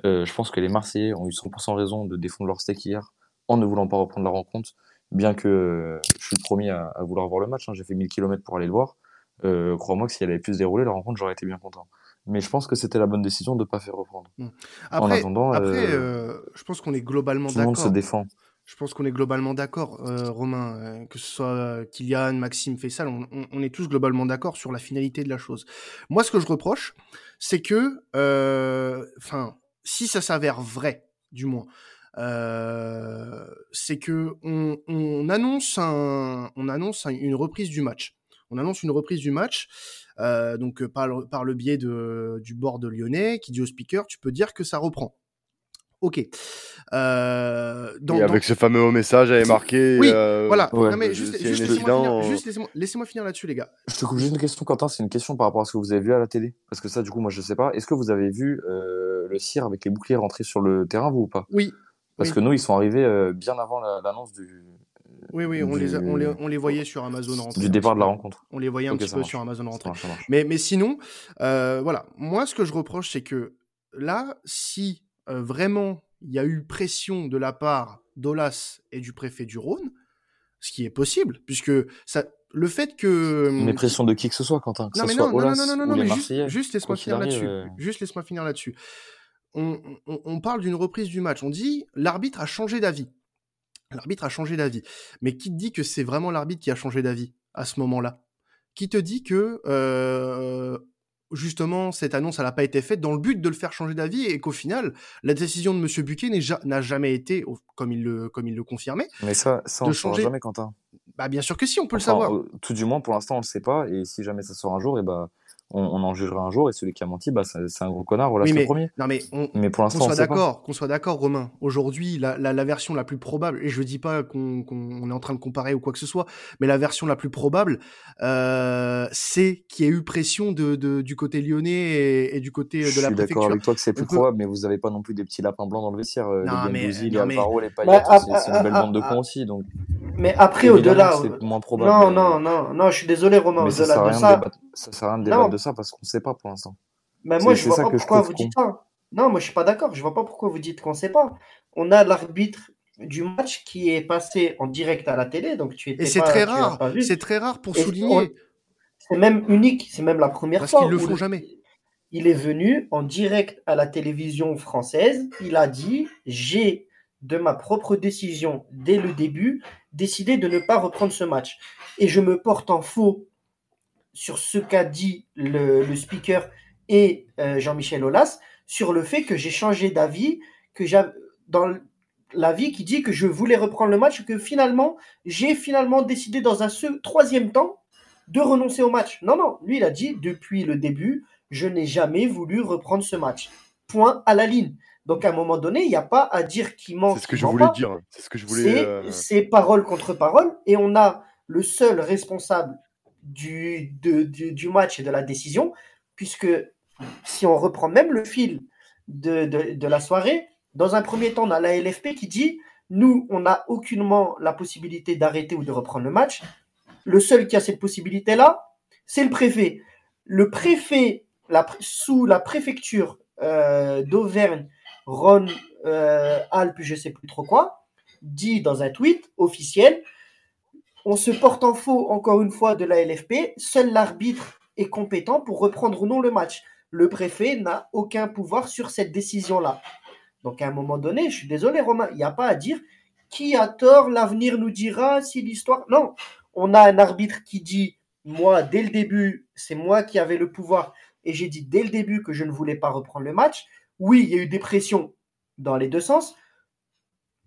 Euh, je pense que les Marseillais ont eu 100% raison de défendre leur steak hier en ne voulant pas reprendre la rencontre, bien que euh, je suis le premier à, à vouloir voir le match. hein. J'ai fait 1000 km pour aller le voir. Euh, Crois-moi que si elle avait pu se dérouler, la rencontre, j'aurais été bien content. Mais je pense que c'était la bonne décision de ne pas faire reprendre. en Après, attendant, après euh, euh, je pense qu'on est globalement tout le monde se d'accord. défend. Je pense qu'on est globalement d'accord, euh, Romain, que ce soit Kylian, Maxime, Faisal, on, on- on est tous globalement d'accord sur la finalité de la chose. Moi, ce que je reproche, c'est que, enfin, si ça s'avère vrai, du moins, euh, c'est que on, on annonce un, on annonce un- une reprise du match. On annonce une reprise du match, euh, donc euh, par le, par le biais de, du board de Lyonnais, qui dit au speaker, tu peux dire que ça reprend. Ok. Euh, dans, Et dans- avec ce fameux message, est marqué. oui, euh, voilà. ouais. Non, mais juste, laissez-moi finir, incident, juste laissez-moi laissez-moi finir là-dessus, les gars. Je te coupe juste une question, Quentin. C'est une question par rapport à ce que vous avez vu à la télé. Parce que ça, du coup, moi, je sais pas. Est-ce que vous avez vu euh, le CIR avec les boucliers rentrer sur le terrain, vous ou pas? Oui, Parce Oui. que nous, ils sont arrivés euh, bien avant la- l'annonce du, oui, oui, on, Du- les, a- on, les, on les voyait sur Amazon rentrer. du départ de la rencontre. On les voyait un petit peu marche. sur Amazon Ça rentrer. marche, ça marche. Mais, mais sinon, euh, voilà, moi ce que je reproche, c'est que là, si euh, vraiment il y a eu pression de la part d'Olas et du préfet du Rhône, ce qui est possible, puisque ça, le fait que... Mais pression de qui que ce soit, Quentin. Que Non mais soit non, non, non, non, non, mais juste, juste laisse-moi finir là-dessus. euh, Juste laisse-moi finir là-dessus. On, on- on parle d'une reprise du match. On dit l'arbitre a changé d'avis. L'arbitre a changé d'avis. Mais qui te dit que c'est vraiment l'arbitre qui a changé d'avis à ce moment-là? Qui te dit que euh, justement cette annonce n'a pas été faite dans le but de le faire changer d'avis et qu'au final la décision de Monsieur Buquet n'a jamais été, comme il le comme il le confirmait. Mais ça, ça on saura changer- jamais, Quentin. Bah bien sûr que si, on peut Enfin, le savoir. tout du moins, pour l'instant, on le sait pas. Et si jamais ça sort un jour, et bah, on, on en jugera un jour. Et celui qui a menti, bah, c'est un gros connard. Voilà, Oui, c'est mais- le premier. Non mais on, Mais pour Qu'on l'instant, on soit d'accord, qu'on soit d'accord, Romain. Aujourd'hui, la, la, la version la plus probable, et je dis pas qu'on qu'on- on est en train de comparer ou quoi que ce soit, mais la version la plus probable, euh, c'est qu'il y a eu pression de, de- du côté lyonnais et, et du côté Je de la suis d'accord préfecture. avec toi que c'est plus probable, mais vous avez pas non plus des petits lapins blancs dans le vestiaire. euh, Non, les mais- Gendouzi, les non, mais- Alvaro, les Bah, Payet, ah, c'est une belle bande de cons aussi. Donc, Mais après, au-delà. c'est moins probable. Non, non, non, non, je suis désolé, Romain. Au-delà de ça, ça sert à rien de débattre de ça parce qu'on sait pas pour l'instant. Mais moi, je vois ça pas pourquoi vous dites ça. Non, moi, je suis pas d'accord. Je vois pas pourquoi vous dites qu'on sait pas. On a l'arbitre du match qui est passé en direct à la télé, donc tu étais Et c'est très rare, c'est très rare pour Et souligner, C'est même unique, c'est même la première parce fois. qu'ils le font jamais. Il est venu en direct à la télévision française. Il a dit J'ai, de ma propre décision, dès le début, décidé de ne pas reprendre ce match. Et je me porte en faux sur ce qu'a dit le, le speaker et euh, Jean-Michel Aulas sur le fait que j'ai changé d'avis, que j'ai dans l'avis qui dit que je voulais reprendre le match, que finalement, j'ai finalement décidé dans un troisième temps de renoncer au match. Non, non, lui, il a dit depuis le début, je n'ai jamais voulu reprendre ce match. Point à la ligne. Donc, à un moment donné, il n'y a pas à dire qui ment. C'est ce que je voulais pas. dire. C'est ce que je voulais. C'est euh, c'est parole contre parole. Et on a le seul responsable du, du, match et de la décision, puisque si on reprend même le fil de, de, de la soirée, dans un premier temps, on a la LFP qui dit nous, on n'a aucunement la possibilité d'arrêter ou de reprendre le match. Le seul qui a cette possibilité-là, c'est le préfet. Le préfet, la, sous la préfecture euh, d'Auvergne, Rhône, euh, Alpes, je sais plus trop quoi, dit dans un tweet officiel on se porte en faux encore une fois de la LFP, seul l'arbitre est compétent pour reprendre ou non le match. Le préfet n'a aucun pouvoir sur cette décision-là. Donc à un moment donné, je suis désolé Romain, il n'y a pas à dire qui a tort, l'avenir nous dira si l'histoire... Non, on a un arbitre qui dit, moi, dès le début, c'est moi qui avais le pouvoir et j'ai dit dès le début que je ne voulais pas reprendre le match. Oui, il y a eu des pressions dans les deux sens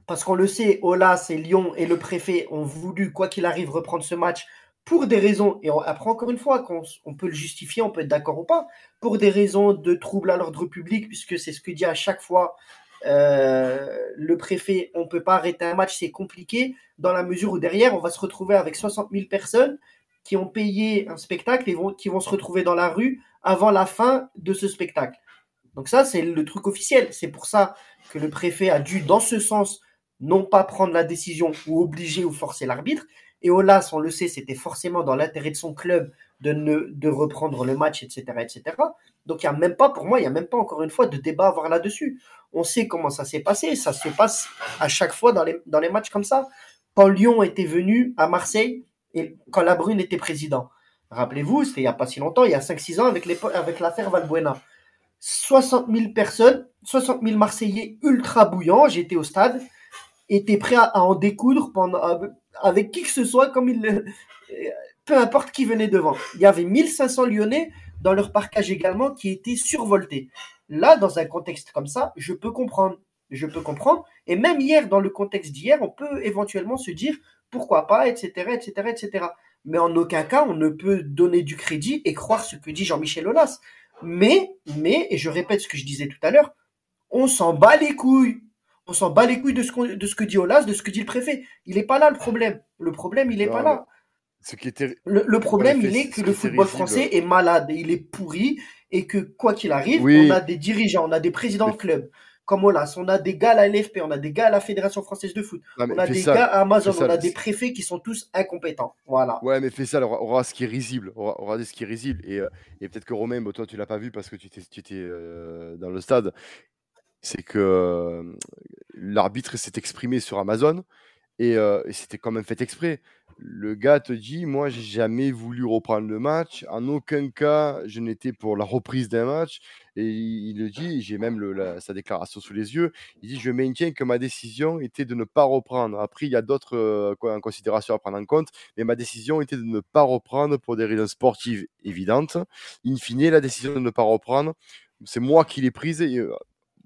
parce qu'on le sait, Olas et Lyon et le préfet ont voulu, quoi qu'il arrive, reprendre ce match pour des raisons, et après encore une fois, qu'on on peut le justifier, on peut être d'accord ou pas, pour des raisons de trouble à l'ordre public, puisque c'est ce que dit à chaque fois euh, le préfet, on ne peut pas arrêter un match, c'est compliqué, dans la mesure où derrière, on va se retrouver avec 60 000 personnes qui ont payé un spectacle et qui vont se retrouver dans la rue avant la fin de ce spectacle. Donc ça, c'est le truc officiel. C'est pour ça que le préfet a dû, dans ce sens, non pas prendre la décision ou obliger ou forcer l'arbitre. Et Olas, on le sait, c'était forcément dans l'intérêt de son club de, ne, de reprendre le match, etc. etc. Donc il n'y a même pas, pour moi, il n'y a même pas encore une fois de débat à avoir là-dessus. On sait comment ça s'est passé. Ça se passe à chaque fois dans les, dans les matchs comme ça. Quand Lyon était venu à Marseille et quand La Brune était président. Rappelez-vous, c'était il n'y a pas si longtemps, il y a 5-6 ans avec l'affaire Valbuena. 60 000 personnes, 60 000 Marseillais ultra bouillants, j'étais au stade, était prêt à, en découdre pendant, avec qui que ce soit, comme il, peu importe qui venait devant. Il y avait 1500 Lyonnais dans leur parcage également qui étaient survoltés. Là, dans un contexte comme ça, je peux comprendre. Je peux comprendre. Et même hier, dans le contexte d'hier, on peut éventuellement se dire pourquoi pas, etc., etc., etc. Mais en aucun cas, on ne peut donner du crédit et croire ce que dit Jean-Michel Aulas. Mais, mais, et je répète ce que je disais tout à l'heure, on s'en bat les couilles on s'en bat les couilles de ce, de ce, que dit Olas, de ce que dit le préfet. Il n'est pas là le problème. Le problème, il n'est pas là. Ce qui était... le, problème, il est que le football français est malade, il est pourri, et que quoi qu'il arrive, on a des dirigeants, on a des présidents de clubs comme Olas, on a des gars à la LFP, on a des gars à la Fédération française de foot, on a des gars à Amazon, on a des préfets qui sont tous incompétents. Voilà. Ouais, mais fais ça, aura, ce qui est risible. Aura, ce qui est risible. Et, euh, et peut-être que Romain, toi, tu l'as pas vu parce que tu étais, tu étais euh, dans le stade c'est que l'arbitre s'est exprimé sur Amazon et, c'était quand même fait exprès. Le gars te dit Moi, j'ai jamais voulu reprendre le match. En aucun cas, je n'étais pour la reprise d'un match. Et il, le dit J'ai même sa déclaration sous les yeux. Il dit Je maintiens que ma décision était de ne pas reprendre. Après, il y a d'autres en considération à prendre en compte. Mais ma décision était de ne pas reprendre pour des raisons sportives évidentes. In fine, la décision de ne pas reprendre, c'est moi qui l'ai prise.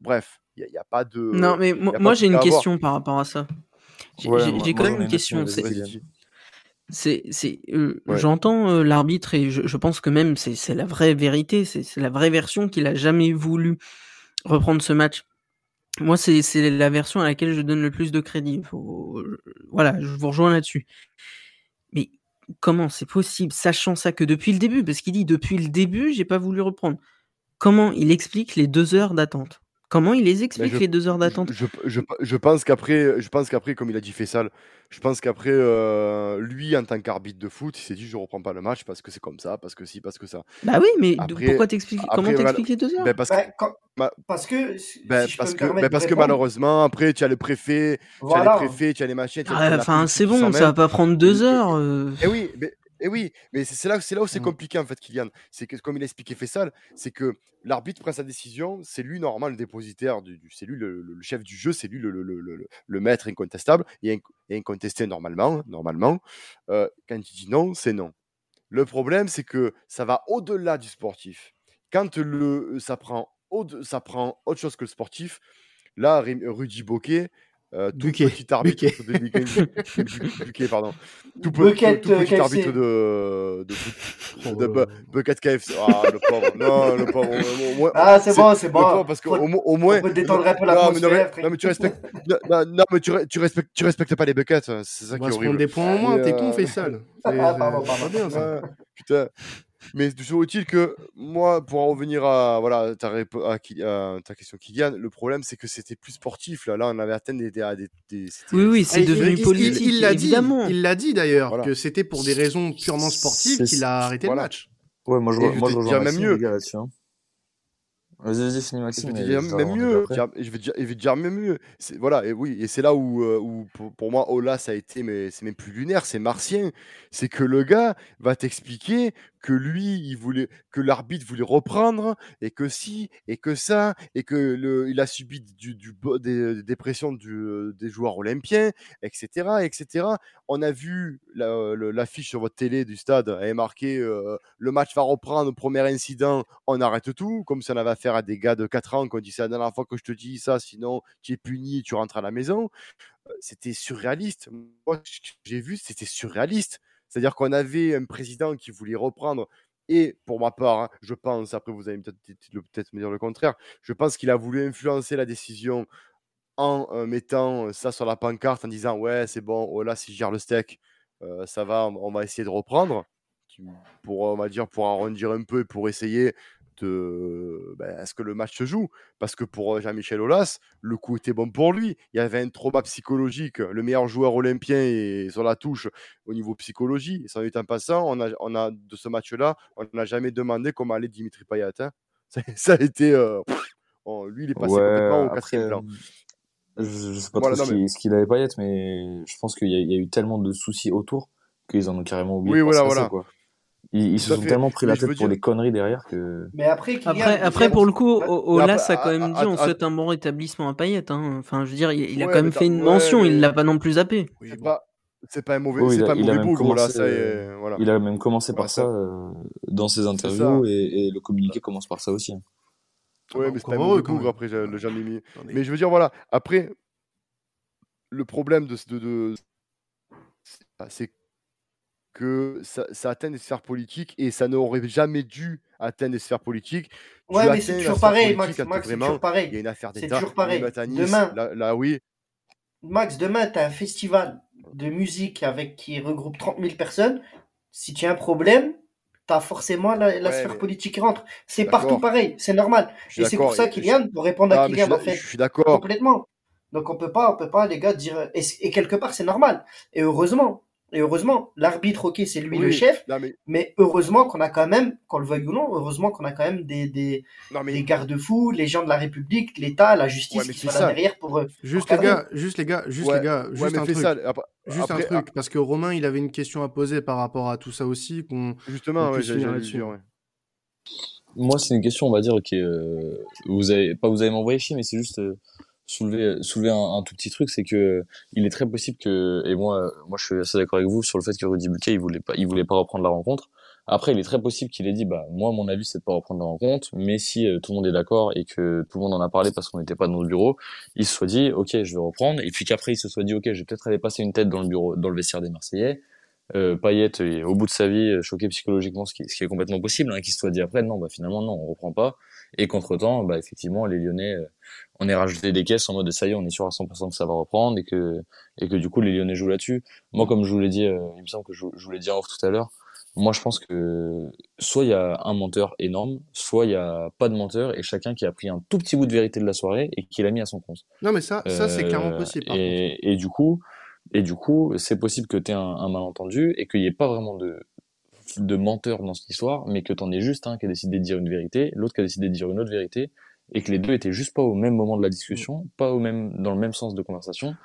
Bref, il n'y a, pas de. Non, mais moi, j'ai une question par rapport à ça. J'ai quand même une question. C'est, c'est, euh, j'entends euh, l'arbitre et je, pense que même c'est, la vraie vérité, c'est, la vraie version qu'il a jamais voulu reprendre ce match. Moi, c'est, la version à laquelle je donne le plus de crédit. voilà, je vous rejoins là-dessus. Mais comment c'est possible, sachant ça que depuis le début, parce qu'il dit depuis le début, j'ai pas voulu reprendre. Comment il explique les deux heures d'attente? Comment il les explique les deux heures d'attente? je, je, je, pense qu'après, je pense qu'après, comme il a dit Fessal, je pense qu'après, euh, lui, en tant qu'arbitre de foot, il s'est dit je reprends pas le match parce que c'est comme ça, parce que si, parce que ça. Bah oui, mais pourquoi t'expliques Comment t'expliques les deux heures? ben parce, que, parce que, ben parce, que, ben parce que malheureusement, après, tu as le préfet, tu as les préfets, tu as les machines. Ah, enfin, c'est bon, ça va pas prendre deux heures. Euh. Eh oui, mais et oui, mais c'est là, là où c'est mmh. compliqué en fait, Kylian. C'est que comme il a expliqué Fessal, c'est que l'arbitre prend sa décision, c'est lui normalement le dépositaire, du, c'est lui le, chef du jeu, c'est lui le, le, maître incontestable et, incontesté normalement. Normalement, euh, quand il dit non, c'est non. Le problème, c'est que ça va au-delà du sportif. Quand le, ça prend, ça prend autre chose que le sportif, là, Rudy Boquet, euh, tout petit arbitre de Buquet, pardon. Tout, Bucket, tout, tout petit arbitre de, de, de, de Bucket KFC. Ah, le pauvre. Non, le pauvre. Au moins, ah, c'est bon, c'est bon. parce qu'au au moins. On peut détendre un peu l'atmosphère. Non, mais tu respectes. Non, mais tu, tu, respectes, tu respectes pas les buckets. C'est ça qui est horrible. On des points en moins. T'es con, fait sale. Ah, pardon, pardon. bien ça. Putain. Mais toujours est-il que moi, pour en revenir à, voilà, ta, à à ta question, Kylian, le problème, c'est que c'était plus sportif. Là, là on avait atteint des. des, des- des- c'était- Oui, oui, c'est devenu politique, Il l'a dit, il l'a dit d'ailleurs, Voilà. que c'était pour des raisons purement sportives qu'il a arrêté voilà. le match. Ouais, moi je, Et je moi, je même mieux. les gars, là-dessus. hein. Vas-y, vas-y, finis Je Maxime. vais dire je même mieux. Je vais te dire, je vais dire même mieux. Voilà, et oui, et c'est là où, euh, où pour, pour moi, Ola, ça a été, mais c'est même plus lunaire, c'est martien. C'est que le gars va t'expliquer que lui, il voulait, que l'arbitre voulait reprendre, et que si, et que ça, et que il a subi du, des, pressions du, euh, des joueurs olympiens, etc., etc. On a vu l'affiche sur votre télé du stade, elle est marquée euh, le match va reprendre, premier incident, on arrête tout, comme si on avait affaire à des gars de 4 ans qu'on dit c'est la dernière fois que je te dis ça, sinon tu es puni, tu rentres à la maison. C'était surréaliste. Moi, ce que j'ai vu, c'était surréaliste. C'est-à-dire qu'on avait un président qui voulait reprendre, et pour ma part, hein, je pense, après vous allez peut-être peut me dire le contraire, je pense qu'il a voulu influencer la décision en euh, mettant ça sur la pancarte, en disant ouais, c'est bon, oh là, si je gère le steak, euh, ça va, on va essayer de reprendre. Pour, on va dire, pour arrondir un peu et pour essayer de. ben, Est-ce que le match se joue Parce que pour euh, Jean-Michel Aulas, le coup était bon pour lui. Il y avait un trauma psychologique. Le meilleur joueur olympien est sur la touche au niveau psychologie. Et sans en passant, on a, on a de ce match-là, on n'a jamais demandé comment allait Dimitri Payet. hein. Ça, ça a été. euh, lui, il est passé Ouais, complètement au quatrième plan. je, je sais pas Voilà, trop non, ce mais- qu'il ce qu'il avait Payet, mais je pense qu'il y, a- il y a eu tellement de soucis autour qu'ils en ont carrément oublié Oui, de voilà, voilà. quoi. Ils, ils se sont fait. tellement pris la Mais je tête pour dire- les conneries derrière que. Mais après, Kylian, Après, il après pour le coup, Olas a quand même à- dit à- on à- souhaite un bon rétablissement à Payet. Hein. Enfin, je veux dire, il, il a Ouais, quand même fait une ouais, mention, il mais- l'a pas non plus zappé. Oui, C'est bon. pas, c'est pas un mauvais, Oh, c'est il a- pas il mauvais là. commencé, euh, est- voilà. Il a même commencé par ça- ça euh, dans ses interviews et, et le communiqué commence par ça aussi. hein. Ouais, mais c'est pas un mauvais bougre après, j'ai- le jamais mis. Attendez. Mais je veux dire, voilà, après, le problème de, de, de- c'est- c'est que ça, ça atteint des sphères politiques et ça n'aurait jamais dû atteindre des sphères politiques. Tu Ouais, mais c'est toujours pareil, politique Max. c'est toujours pareil. il y a une affaire C'est toujours pareil. à Nice, Demain- là, là, oui, Max, demain, tu as un festival de musique avec qui regroupe 30 000 personnes. Si tu as un problème, tu as forcément la, la Ouais, sphère mais- politique qui rentre. C'est partout pareil, c'est normal. Et c'est pour ça, Kylian, pour répondre à Ah, je Kylian, en fait, je suis d'accord. complètement. Donc on peut pas, on peut pas, les gars, dire. Et, et quelque part, c'est normal. Et heureusement. Et heureusement, l'arbitre, ok, c'est lui le chef, non, mais, mais heureusement qu'on a quand même, qu'on le veuille ou non, heureusement qu'on a quand même des, des, non, mais des garde-fous, les gens de la République, l'État, la justice Ouais, qui sont là derrière pour. euh, Juste pour les gars, juste les gars, juste ouais, les gars, juste un truc. ça. Après, Juste après- un truc, parce que Romain, il avait une question à poser par rapport à tout ça aussi. Qu'on... Justement, dire, ouais. Moi, c'est une question, on va dire, qui est, euh, vous avez, pas vous avez m'envoyé chier, mais c'est juste euh, soulever, soulever un, un tout petit truc, c'est que euh, il est très possible que, et moi, euh, moi, je suis assez d'accord avec vous sur le fait que Rudy Buquet, il voulait pas, il voulait pas reprendre la rencontre. Après, il est très possible qu'il ait dit, bah, moi, mon avis, c'est de pas reprendre la rencontre, mais si euh, tout le monde est d'accord et que tout le monde en a parlé parce qu'on n'était pas dans le bureau, il se soit dit, ok, je vais reprendre, et puis qu'après, il se soit dit, ok, je vais peut-être aller passer une tête dans le bureau, dans le vestiaire des Marseillais. Euh, Payet est au bout de sa vie, euh, choqué psychologiquement, ce qui, ce qui est complètement possible, hein, qu'il se soit dit après, non, bah finalement non, on reprend pas. Et qu'entre temps, bah effectivement, les Lyonnais, euh, on est rajouté des caisses en mode ça y est, on est sûr à 100% que ça va reprendre et que et que du coup les Lyonnais jouent là-dessus. Moi, comme je vous l'ai dit, euh, il me semble que je, je vous l'ai dit en off tout à l'heure. Moi, je pense que soit il y a un menteur énorme, soit il y a pas de menteur et chacun qui a pris un tout petit bout de vérité de la soirée et qui l'a mis à son compte. Non, mais ça, ça c'est Euh, clairement possible. par contre. et, et du coup, et du coup, c'est possible que tu aies un, un malentendu et qu'il n'y ait pas vraiment de, de menteur dans cette histoire, mais que t'en aies juste un qui a décidé de dire une vérité, l'autre qui a décidé de dire une autre vérité, et que les deux étaient juste pas au même moment de la discussion, pas au même, dans le même sens de conversation,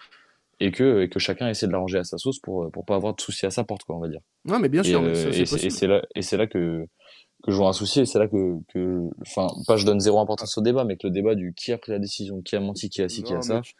et que, et que chacun essaie de l'arranger à sa sauce pour, pour pas avoir de soucis à sa porte, quoi, on va dire. Non, mais bien sûr, euh, et c'est là, et c'est là que, que je vois un souci, et c'est là que, que, enfin, pas je donne zéro importance au débat, mais que le débat du qui a pris la décision, qui a menti, qui a ci, qui a ça, tu-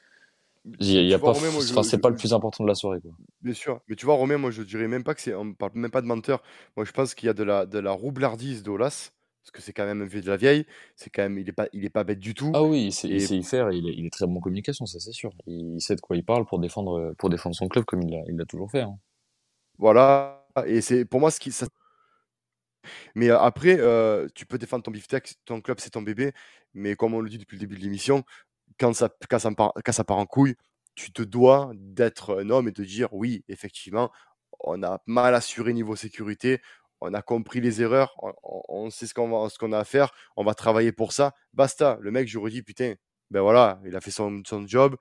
il y a, pas, enfin, c'est pas le plus important de la soirée, quoi. Bien sûr, mais tu vois, Romain, moi je dirais même pas que c'est. On parle même pas de menteur. Moi je pense qu'il y a de la, de la roublardise d'Olas, parce que c'est quand même un vieux de la vieille. C'est quand même. Il est pas, il est pas bête du tout. Ah oui, il sait, il sait y faire, il est, il est très bon en communication, ça c'est sûr. Il, sait de quoi il parle pour défendre, pour défendre son club comme il l'a, il toujours fait. hein. Voilà. Et c'est pour moi ce qui. Ça... Mais euh, après, euh, tu peux défendre ton beefsteak, ton club c'est ton bébé. Mais comme on le dit depuis le début de l'émission, quand ça, part, en couille, tu te dois d'être un homme et de dire oui, effectivement, on a mal assuré niveau sécurité. on a compris les erreurs, on, sait ce qu'on a à faire, on va travailler pour ça. Basta. Le mec, j'aurais dit, putain, ben voilà, il a fait son, son job,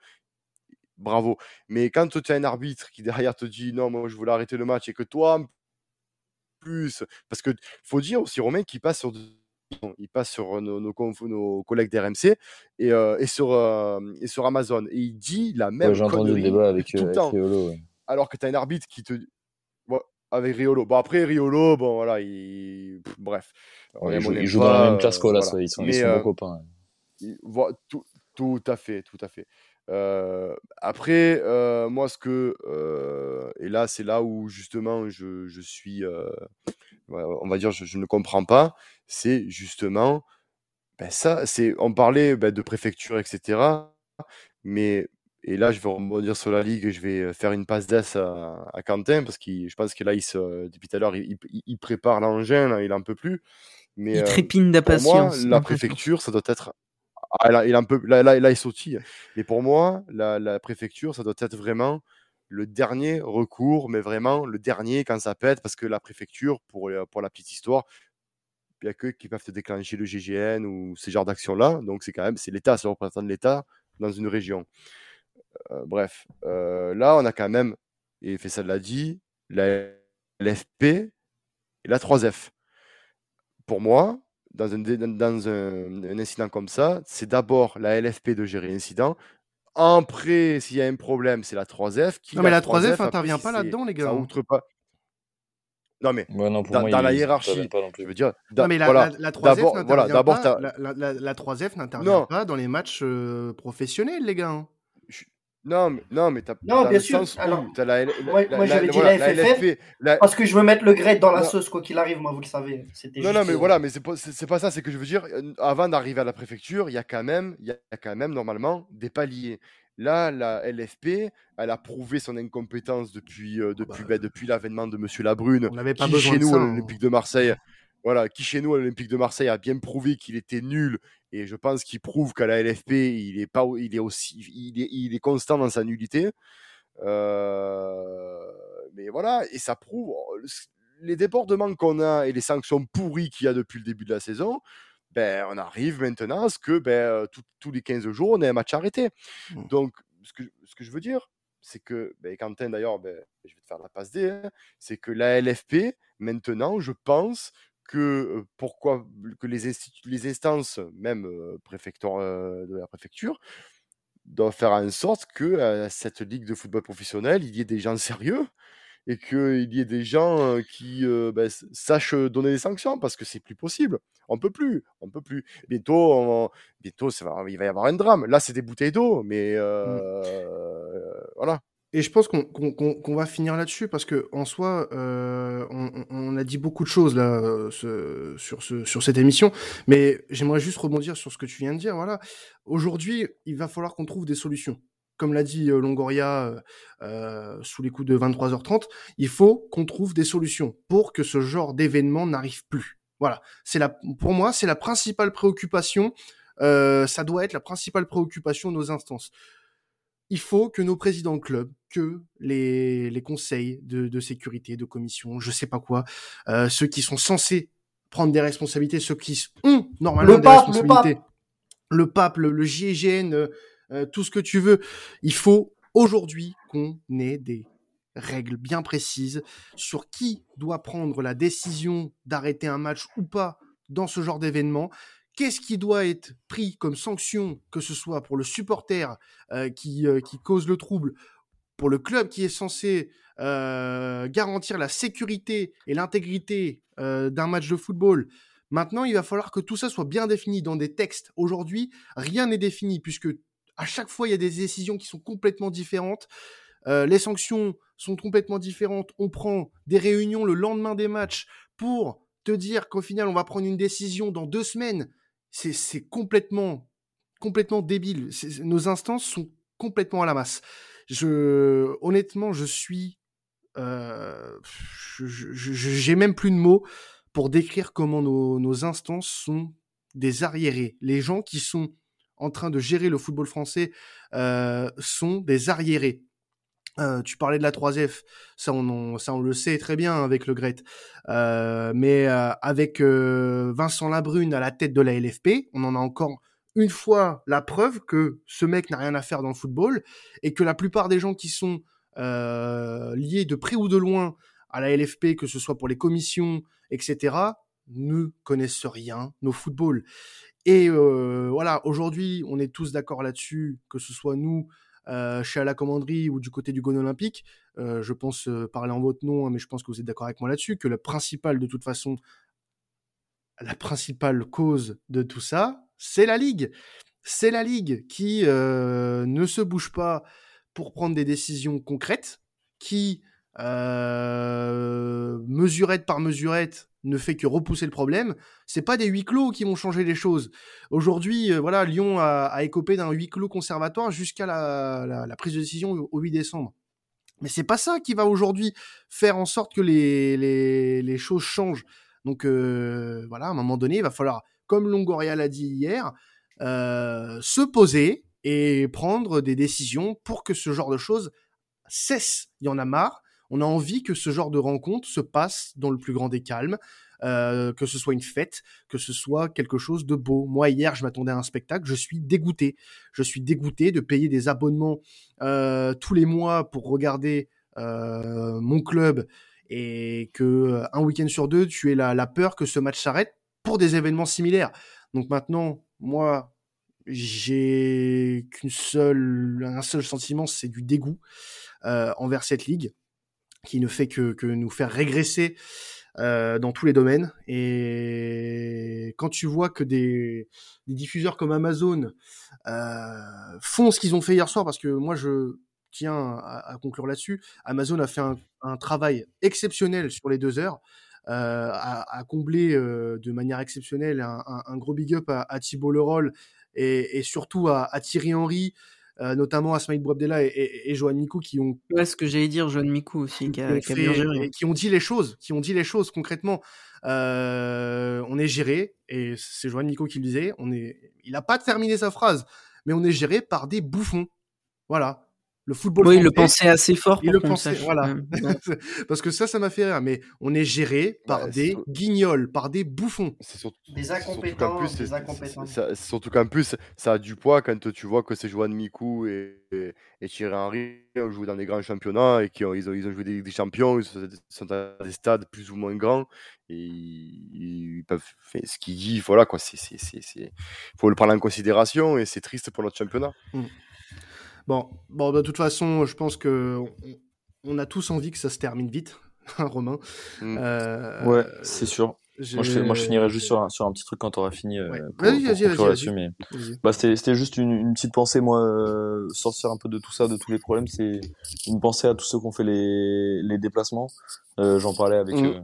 bravo. Mais quand tu as un arbitre qui derrière te dit, non, moi je voulais arrêter le match et que toi, plus, parce que faut dire aussi, Romain, qu'il passe sur il passe sur nos, nos, conf- nos collègues d'RMC et, euh, et, sur, euh, et sur Amazon. Et il dit la même Ouais, j'ai entendu le débat avec, tout euh, le avec Riolo. ouais. alors que tu as un arbitre qui te Bon, avec Riolo. Bon, après, Riolo, bon, voilà, il... pff, bref. Ouais, ils on jouent, ils aime jouent dans la pas, même classe euh, qu'Olas, voilà. ouais, ils sont, ils Mais, sont euh, bons copains. il- voi- tout, tout à fait, tout à fait. Euh, après, euh, moi, ce que. euh, et là, c'est là où, justement, je, je suis. on va dire, je, je ne comprends pas. C'est justement. Ben ça, c'est. On parlait ben, de préfecture, etc. Mais. Et là, je vais rebondir sur la ligue et je vais faire une passe d'ess à, à Quentin parce que je pense que là, il se, depuis tout à l'heure, il, il- il prépare l'engin, il en peut plus. Mais Il trépine d'impatience. la préfecture, ça doit être. Ah, là, il en peut... là, là, là, il sautille. Mais pour moi, la, préfecture, ça doit être vraiment le dernier recours, mais vraiment le dernier quand ça pète, parce que la préfecture, pour, euh, pour la petite histoire, il n'y a que qui peuvent te déclencher le GGN ou ces genres d'actions-là. Donc c'est quand même, c'est l'État, c'est le représentant de l'État dans une région. Euh, bref, euh, là, on a quand même, et Faisal l'a dit, LFP et la 3F. Pour moi, dans un, dé- dans un, un incident comme ça, c'est d'abord la LFP de gérer l'incident. Après, s'il y a un problème, c'est la 3F. Qui Non, mais la 3F après, intervient si pas là-dedans, les gars. Ça hein. outre pas. Non, mais Ouais, non, pour dans, moi, dans la hiérarchie, pas non je veux dire, Non, mais la, voilà, la, la 3F d'abord, n'intervient voilà, pas, la, la, la, la 3F n'intervient pas dans les matchs euh, professionnels, les gars. hein. Non, mais, non, mais t'as, Non, bien le sûr. sens où Alors, t'as la, L- moi- la- moi, la- j'avais dit voilà, la FFF, Parce que je veux mettre le grade dans la Non. sauce, quoi qu'il arrive, moi, vous le savez. C'était Non, non, mais euh, voilà, mais c'est pas, c'est, c'est pas ça, c'est que je veux dire, euh, avant d'arriver à la préfecture, il y a quand même, il y a quand même normalement des paliers. Là, la LFP, elle a prouvé son incompétence depuis, euh, depuis, bah, ben, depuis l'avènement de Monsieur Labrune, On n'avait pas qui besoin chez de nous ça. à hein. l'Olympique de Marseille, voilà, qui chez nous à l'Olympique de Marseille a bien prouvé qu'il était nul. Et je pense qu'il prouve qu'à la LFP, il est pas, il est aussi, il est, il est constant dans sa nullité. Euh, mais voilà, et ça prouve les débordements qu'on a et les sanctions pourries qu'il y a depuis le début de la saison. Ben, on arrive maintenant à ce que ben, euh, tout- tous les 15 jours, on ait un match arrêté. Mm. Donc, ce que, ce que je veux dire, c'est que, ben, Quentin d'ailleurs, ben, je vais te faire la passe D, hein, c'est que la LFP, maintenant, je pense que pourquoi que les, les instances, même préfector- de la préfecture, doivent faire en sorte que cette ligue de football professionnel, il y ait des gens sérieux et qu'il y ait des gens qui euh, ben, s- sachent donner des sanctions parce que c'est plus possible. On peut plus, on peut plus. Bientôt, on- bientôt, ça va- il va y avoir un drame. Là, c'est des bouteilles d'eau, mais euh, voilà. Et je pense qu'on qu'on- qu'on- qu'on va finir là-dessus parce que en soi, euh, on, on- on a dit beaucoup de choses là euh, ce- sur, ce, sur cette émission, mais j'aimerais juste rebondir sur ce que tu viens de dire. Voilà, aujourd'hui, il va falloir qu'on trouve des solutions. Comme l'a dit euh, Longoria euh, euh, sous les coups de 23h30, il faut qu'on trouve des solutions pour que ce genre d'événement n'arrive plus. Voilà, c'est la, pour moi, c'est la principale préoccupation. euh, ça doit être la principale préoccupation de nos instances il faut que nos présidents de club, que les, les conseils de, de sécurité, de commission, je sais pas quoi, euh, ceux qui sont censés prendre des responsabilités, ceux qui ont normalement Le des pape, responsabilités, le pape, le, le GIGN, euh, euh, tout ce que tu veux, il faut aujourd'hui qu'on ait des règles bien précises sur qui doit prendre la décision d'arrêter un match ou pas dans ce genre d'événement. Qu'est-ce qui doit être pris comme sanction, que ce soit pour le supporter euh, qui, euh, qui cause le trouble, pour le club qui est censé euh, garantir la sécurité et l'intégrité d'un match de football. Maintenant, il va falloir que tout ça soit bien défini dans des textes. Aujourd'hui, rien n'est défini puisque à chaque fois, il y a des décisions qui sont complètement différentes. Les sanctions sont complètement différentes. On prend des réunions le lendemain des matchs pour te dire qu'au final, on va prendre une décision dans deux semaines. C'est complètement, complètement débile. Nos instances sont complètement à la masse. Je, honnêtement, je suis, euh, j'ai même plus de mots pour décrire comment nos, nos instances sont des arriérés. Les gens qui sont en train de gérer le football français euh, sont des arriérés. Euh, tu parlais de la 3F, ça on, le sait très bien avec le Gret. Euh, mais euh, avec Vincent Labrune à la tête de la LFP, on en a encore une fois la preuve que ce mec n'a rien à faire dans le football et que la plupart des gens qui sont liés de près ou de loin à la LFP, que ce soit pour les commissions, etc., ne connaissent rien au football. Et voilà, aujourd'hui, on est tous d'accord là-dessus, que ce soit nous, euh, chez la commanderie ou du côté du Gone Olympique. Euh, je pense euh, parler en votre nom, hein, mais je pense que vous êtes d'accord avec moi là-dessus, que le principal, de toute façon, la principale cause de tout ça, c'est la Ligue. C'est la Ligue qui euh, ne se bouge pas pour prendre des décisions concrètes, qui, euh, mesurette par mesurette, ne fait que repousser le problème. C'est pas des huis clos qui vont changer les choses. Aujourd'hui, euh, voilà, Lyon a, écopé d'un huis clos conservatoire jusqu'à la, prise de décision au, au 8 décembre. Mais c'est pas ça qui va aujourd'hui faire en sorte que les, choses changent. Donc euh, voilà, à un moment donné, il va falloir, comme Longoria l'a dit hier, se poser et prendre des décisions pour que ce genre de choses cesse. Il y en a marre. On a envie que ce genre de rencontre se passe dans le plus grand des calmes, euh, que ce soit une fête, que ce soit quelque chose de beau. Moi, hier, je m'attendais à un spectacle, je suis dégoûté. Je suis dégoûté de payer des abonnements euh, tous les mois pour regarder euh, mon club et que un week-end sur deux, tu aies la, la peur que ce match s'arrête pour des événements similaires. Donc maintenant, moi, j'ai qu'une seule, un seul sentiment, c'est du dégoût envers cette ligue qui ne fait que, que nous faire régresser euh, dans tous les domaines. Et quand tu vois que des, diffuseurs comme Amazon euh, font ce qu'ils ont fait hier soir, parce que moi je tiens à, conclure là-dessus, Amazon a fait un, travail exceptionnel sur les deux heures. Euh, combler euh, de manière exceptionnelle un, gros big up à, Thibault Leroll et, surtout à Thierry Henry, euh, notamment Asmaïd Bouabdella et, et, et Johan Mikou qui ont. Ouais, ce que j'allais dire, Johan Mikou aussi, qui a, qui a bien géré. Qui ont dit les choses, qui ont dit les choses concrètement. Euh, on est géré, et c'est Johan Mikou qui le disait, on est, il a pas terminé sa phrase, mais on est géré par des bouffons. Voilà le football. Oui, il le pensait assez fort. Il le pensait, voilà. Parce que ça, ça m'a fait rire. Mais on est géré par ouais, des guignols, par des bouffons. Surtout, des incompétents. Surtout qu'en plus, ça a du poids quand tu vois que c'est Joan Mikou et, et, et Thierry Henry ont joué dans des grands championnats et qu'ils ont, ils ont, ils ont joué des, des champions, ils sont dans des stades plus ou moins grands et ils, peuvent faire ce qu'ils disent. Voilà quoi, c'est, c'est, faut le prendre en considération et c'est triste pour notre championnat. Mmh. Bon, bon, de toute façon, je pense que on, on a tous envie que ça se termine vite, Romain. Mm. Euh, ouais, c'est sûr. Moi je, moi je, finirai juste sur un, sur un petit truc quand tu auras fini. Ouais. Euh, vas-y, vas-y, vas-y. Mais... Bah, c'était juste une, une, petite pensée, moi, euh, sortir un peu de tout ça, de tous les problèmes. C'est une pensée à tous ceux qui ont fait les, les déplacements. Euh, J'en parlais avec, mm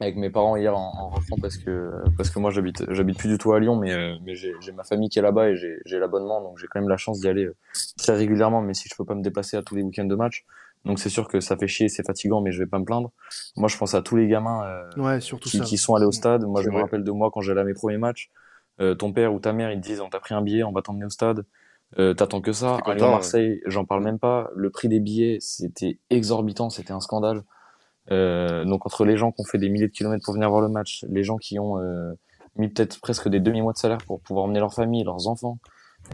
avec mes parents hier en, en rentrant parce que parce que moi j'habite j'habite plus du tout à Lyon mais euh, mais j'ai ma famille qui est là-bas et j'ai j'ai l'abonnement donc j'ai quand même la chance d'y aller euh, très régulièrement mais si je peux pas me déplacer à tous les week-ends de match donc c'est sûr que ça fait chier c'est fatigant mais je vais pas me plaindre. Moi je pense à tous les gamins euh, ouais, surtout qui, ça. qui sont allés au stade. Moi je me rappelle de moi quand j'allais à mes premiers matchs euh, ton père ou ta mère ils te disent on t'a pris un billet on va t'emmener au stade. Euh, t'attends que ça. À Lyon Marseille j'en parle même pas. Le prix des billets c'était exorbitant c'était un scandale euh, donc entre les gens qui ont fait des milliers de kilomètres pour venir voir le match, les gens qui ont euh, mis peut-être presque des demi-mois de salaire pour pouvoir emmener leur famille, leurs enfants,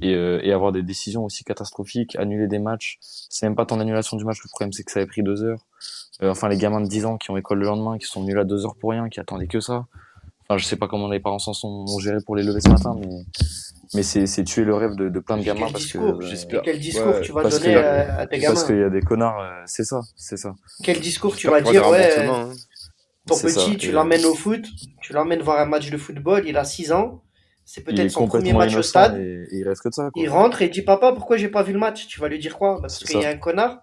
et, euh, avoir des décisions aussi catastrophiques, annuler des matchs, c'est même pas ton annulation du match, le problème c'est que ça avait pris deux heures. Euh, enfin les gamins de 10 ans qui ont école le lendemain, qui sont venus là deux heures pour rien, qui attendaient que ça. Enfin je sais pas comment les parents s'en sont gérés pour les lever ce matin, mais mais c'est tuer le rêve de, de plein de gamins parce discours, que quel discours ouais, tu vas donner que, à, à, tes gamins. parce qu'il y a des connards euh, c'est ça c'est ça. Quel discours tu vas dire ouais hein. ton petit ça, tu l'emmènes au foot tu l'emmènes voir un match de football il a 6 ans c'est peut-être son premier match au stade. et, et il reste que ça quoi. il rentre et dit papa pourquoi j'ai pas vu le match? Tu vas lui dire quoi? Parce qu'il y a un connard.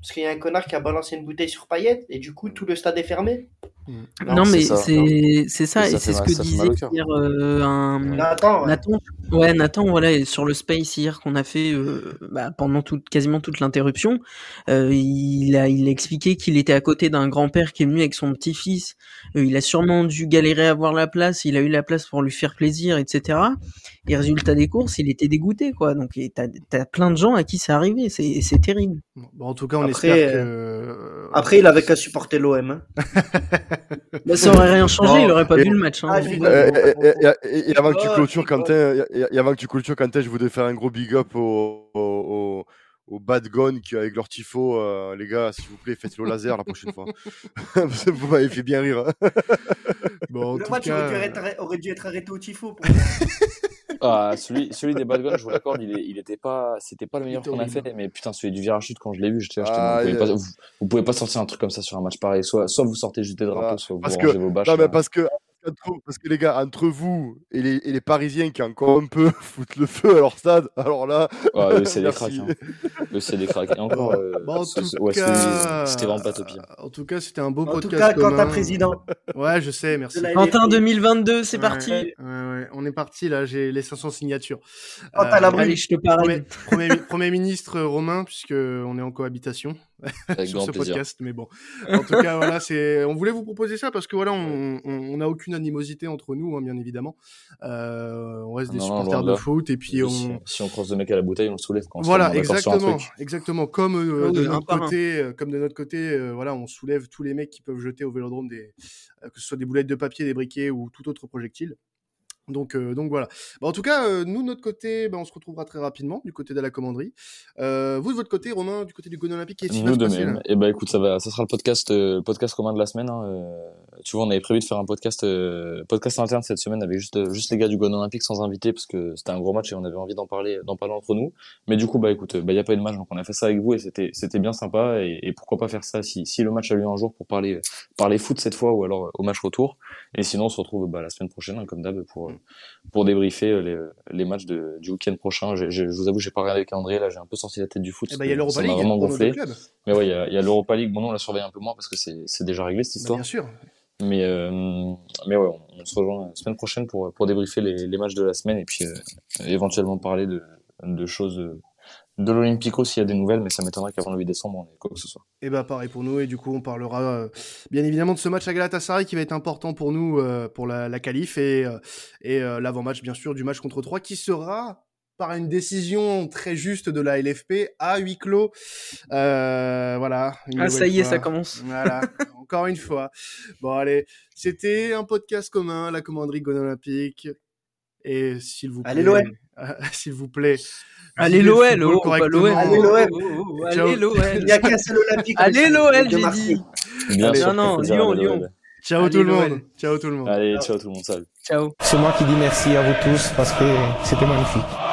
Parce qu'il y a un connard qui a balancé une bouteille sur paillette et du coup tout le stade est fermé Non, Non, mais c'est ça. c'est c'est ça, Et c'est ce que disait hier euh, un Nathan, ouais. Nathan. Ouais, Nathan, voilà, et sur le space hier qu'on a fait euh, bah, pendant toute, quasiment toute l'interruption, euh, il a il a expliqué qu'il était à côté d'un grand-père qui est venu avec son petit-fils. Euh, il a sûrement dû galérer à avoir la place. Il a eu la place pour lui faire plaisir, etc. Et résultat des courses, il était dégoûté, quoi. Donc t'as t'as plein de gens à qui c'est arrivé. C'est c'est terrible. Bon, en tout cas, on Après, espère que. Après, il avait qu'à supporter l'OM. Hein. Bah, ça aurait rien changé. Non, il aurait pas et- vu le match. Je vais dire- et, et- et- et avant que tu clôtures, je rigole. Quentin, et, et avant que tu clôtures, Quentin, je voudrais faire un gros big up au, au, au, au Bad qui avec leur tifo, euh, les gars, s'il vous plaît, faites le laser la prochaine fois. Parce que Vous m'avez fait bien rire. hein. Bon, en Le tout match cas, aurait, dû être arrêté- aurait dû être arrêté au tifo. Pour... Ah, celui, celui des Bad Guns, je vous l'accorde, il, il était pas, c'était pas le meilleur qu'on a fait, mais putain, celui du virage chute, quand je l'ai vu, j'étais Ah, vous, pouvez il- pas, vous, vous pouvez pas sortir un truc comme ça sur un match pareil. Soit, soit vous sortez juste des drapeaux, soit vous rangez que- vos bâches. Non, mais là. parce que, entre- parce que les gars, entre vous et les, et les Parisiens qui encore un peu foutent le feu à leur stade, alors là, Ouais, eux, c'est des cracks. Hein. Eux, c'est des cracks. Et encore, euh, bon, en tout ouais, cas, c'était vraiment pas top. hein. En tout cas, c'était un beau En podcast. tout cas, commun. t'as président. Ouais, je sais, merci. la Quentin LFP. 2022, c'est Ouais, parti. ouais, ouais, on est parti là, j'ai les 500 signatures. Oh, t'as la Euh, brune. Allez, je te Premier, parle. premier, mi- premier ministre Romain, puisque on est en cohabitation Avec sur grand ce plaisir. podcast, mais bon. En tout cas, voilà, c'est. On voulait vous proposer ça parce que voilà, on on- on n'a aucune animosité entre nous, hein, bien évidemment. Euh, on reste des Non, supporters de là. foot et puis Et on. Si, si on croise le mec à la bouteille, on le soulève quand on se Voilà, exactement, exactement. Comme euh, Ah de notre côté, euh, comme de notre côté, euh, voilà, on soulève tous les mecs qui peuvent jeter au Vélodrome des, euh, que ce soit des boulettes de papier, des briquets ou tout autre projectile. Donc, euh, donc voilà. Bah, en tout cas, euh, nous de notre côté, bah, on se retrouvera très rapidement du côté de la commanderie. Euh, vous de votre côté, Romain, du côté du Gon Olympique, qu'est-ce qui va Nous se de passer même. là? Et bah écoute, ça va, ça sera le podcast, euh, podcast commun de la semaine. Hein. euh, tu vois, on avait prévu de faire un podcast, euh, podcast interne cette semaine avec juste, juste les gars du Gone Olympique sans invité parce que c'était un gros match et on avait envie d'en parler, d'en parler entre nous. Mais du coup, bah écoute, bah y a pas eu de match, donc on a fait ça avec vous et c'était, c'était bien sympa. Et, et pourquoi pas faire ça si, si le match a lieu un jour pour parler, parler foot cette fois ou alors au match retour. Et sinon, on se retrouve bah, la semaine prochaine, hein, comme d'hab, pour, pour débriefer euh, les, les matchs de, du week-end prochain. Je vous avoue, j'ai pas regardé le calendrier là, j'ai un peu sorti la tête du foot. Eh ben, il y a l'Europa ça League m'a vraiment gonflé. Mais ouais, il y a, l'Europa League. Bon, nous, on la surveille un peu moins parce que c'est, déjà réglé cette Bah, histoire. bien sûr. Mais, euh, mais ouais, on, on se rejoint la semaine prochaine pour, pour débriefer les, les matchs de la semaine et puis euh, éventuellement parler de, de choses euh, de l'Olympico s'il y a des nouvelles, mais ça m'étonnerait qu'avant le 8 décembre, on ait quoi que ce soit. Et bah pareil pour nous et du coup on parlera euh, bien évidemment de ce match à Galatasaray qui va être important pour nous euh, pour la, la qualif et, euh, et euh, l'avant-match bien sûr du match contre 3 qui sera par une décision très juste de la LFP à huis clos. Euh, voilà. une Ah, ça y est, fois. ça commence. Voilà, encore une fois. Bon allez, c'était un podcast commun, la commanderie Gone Olympique. Et s'il vous plaît, Allez, l'OM. s'il vous plaît, Allez oh, l'OM. Allez, l'OM. Oh, oh, oh. Allez l'OL. Il n'y a qu'un seul Olympique. Allez l'OL, j'ai dit. Bien Allez, sûr, non, non, Lyon, allez, Lyon. Ciao Allez, tout le monde. Ciao tout le monde. Allez, ciao tout le monde, salut. Ciao. C'est moi qui dis merci à vous tous parce que c'était magnifique.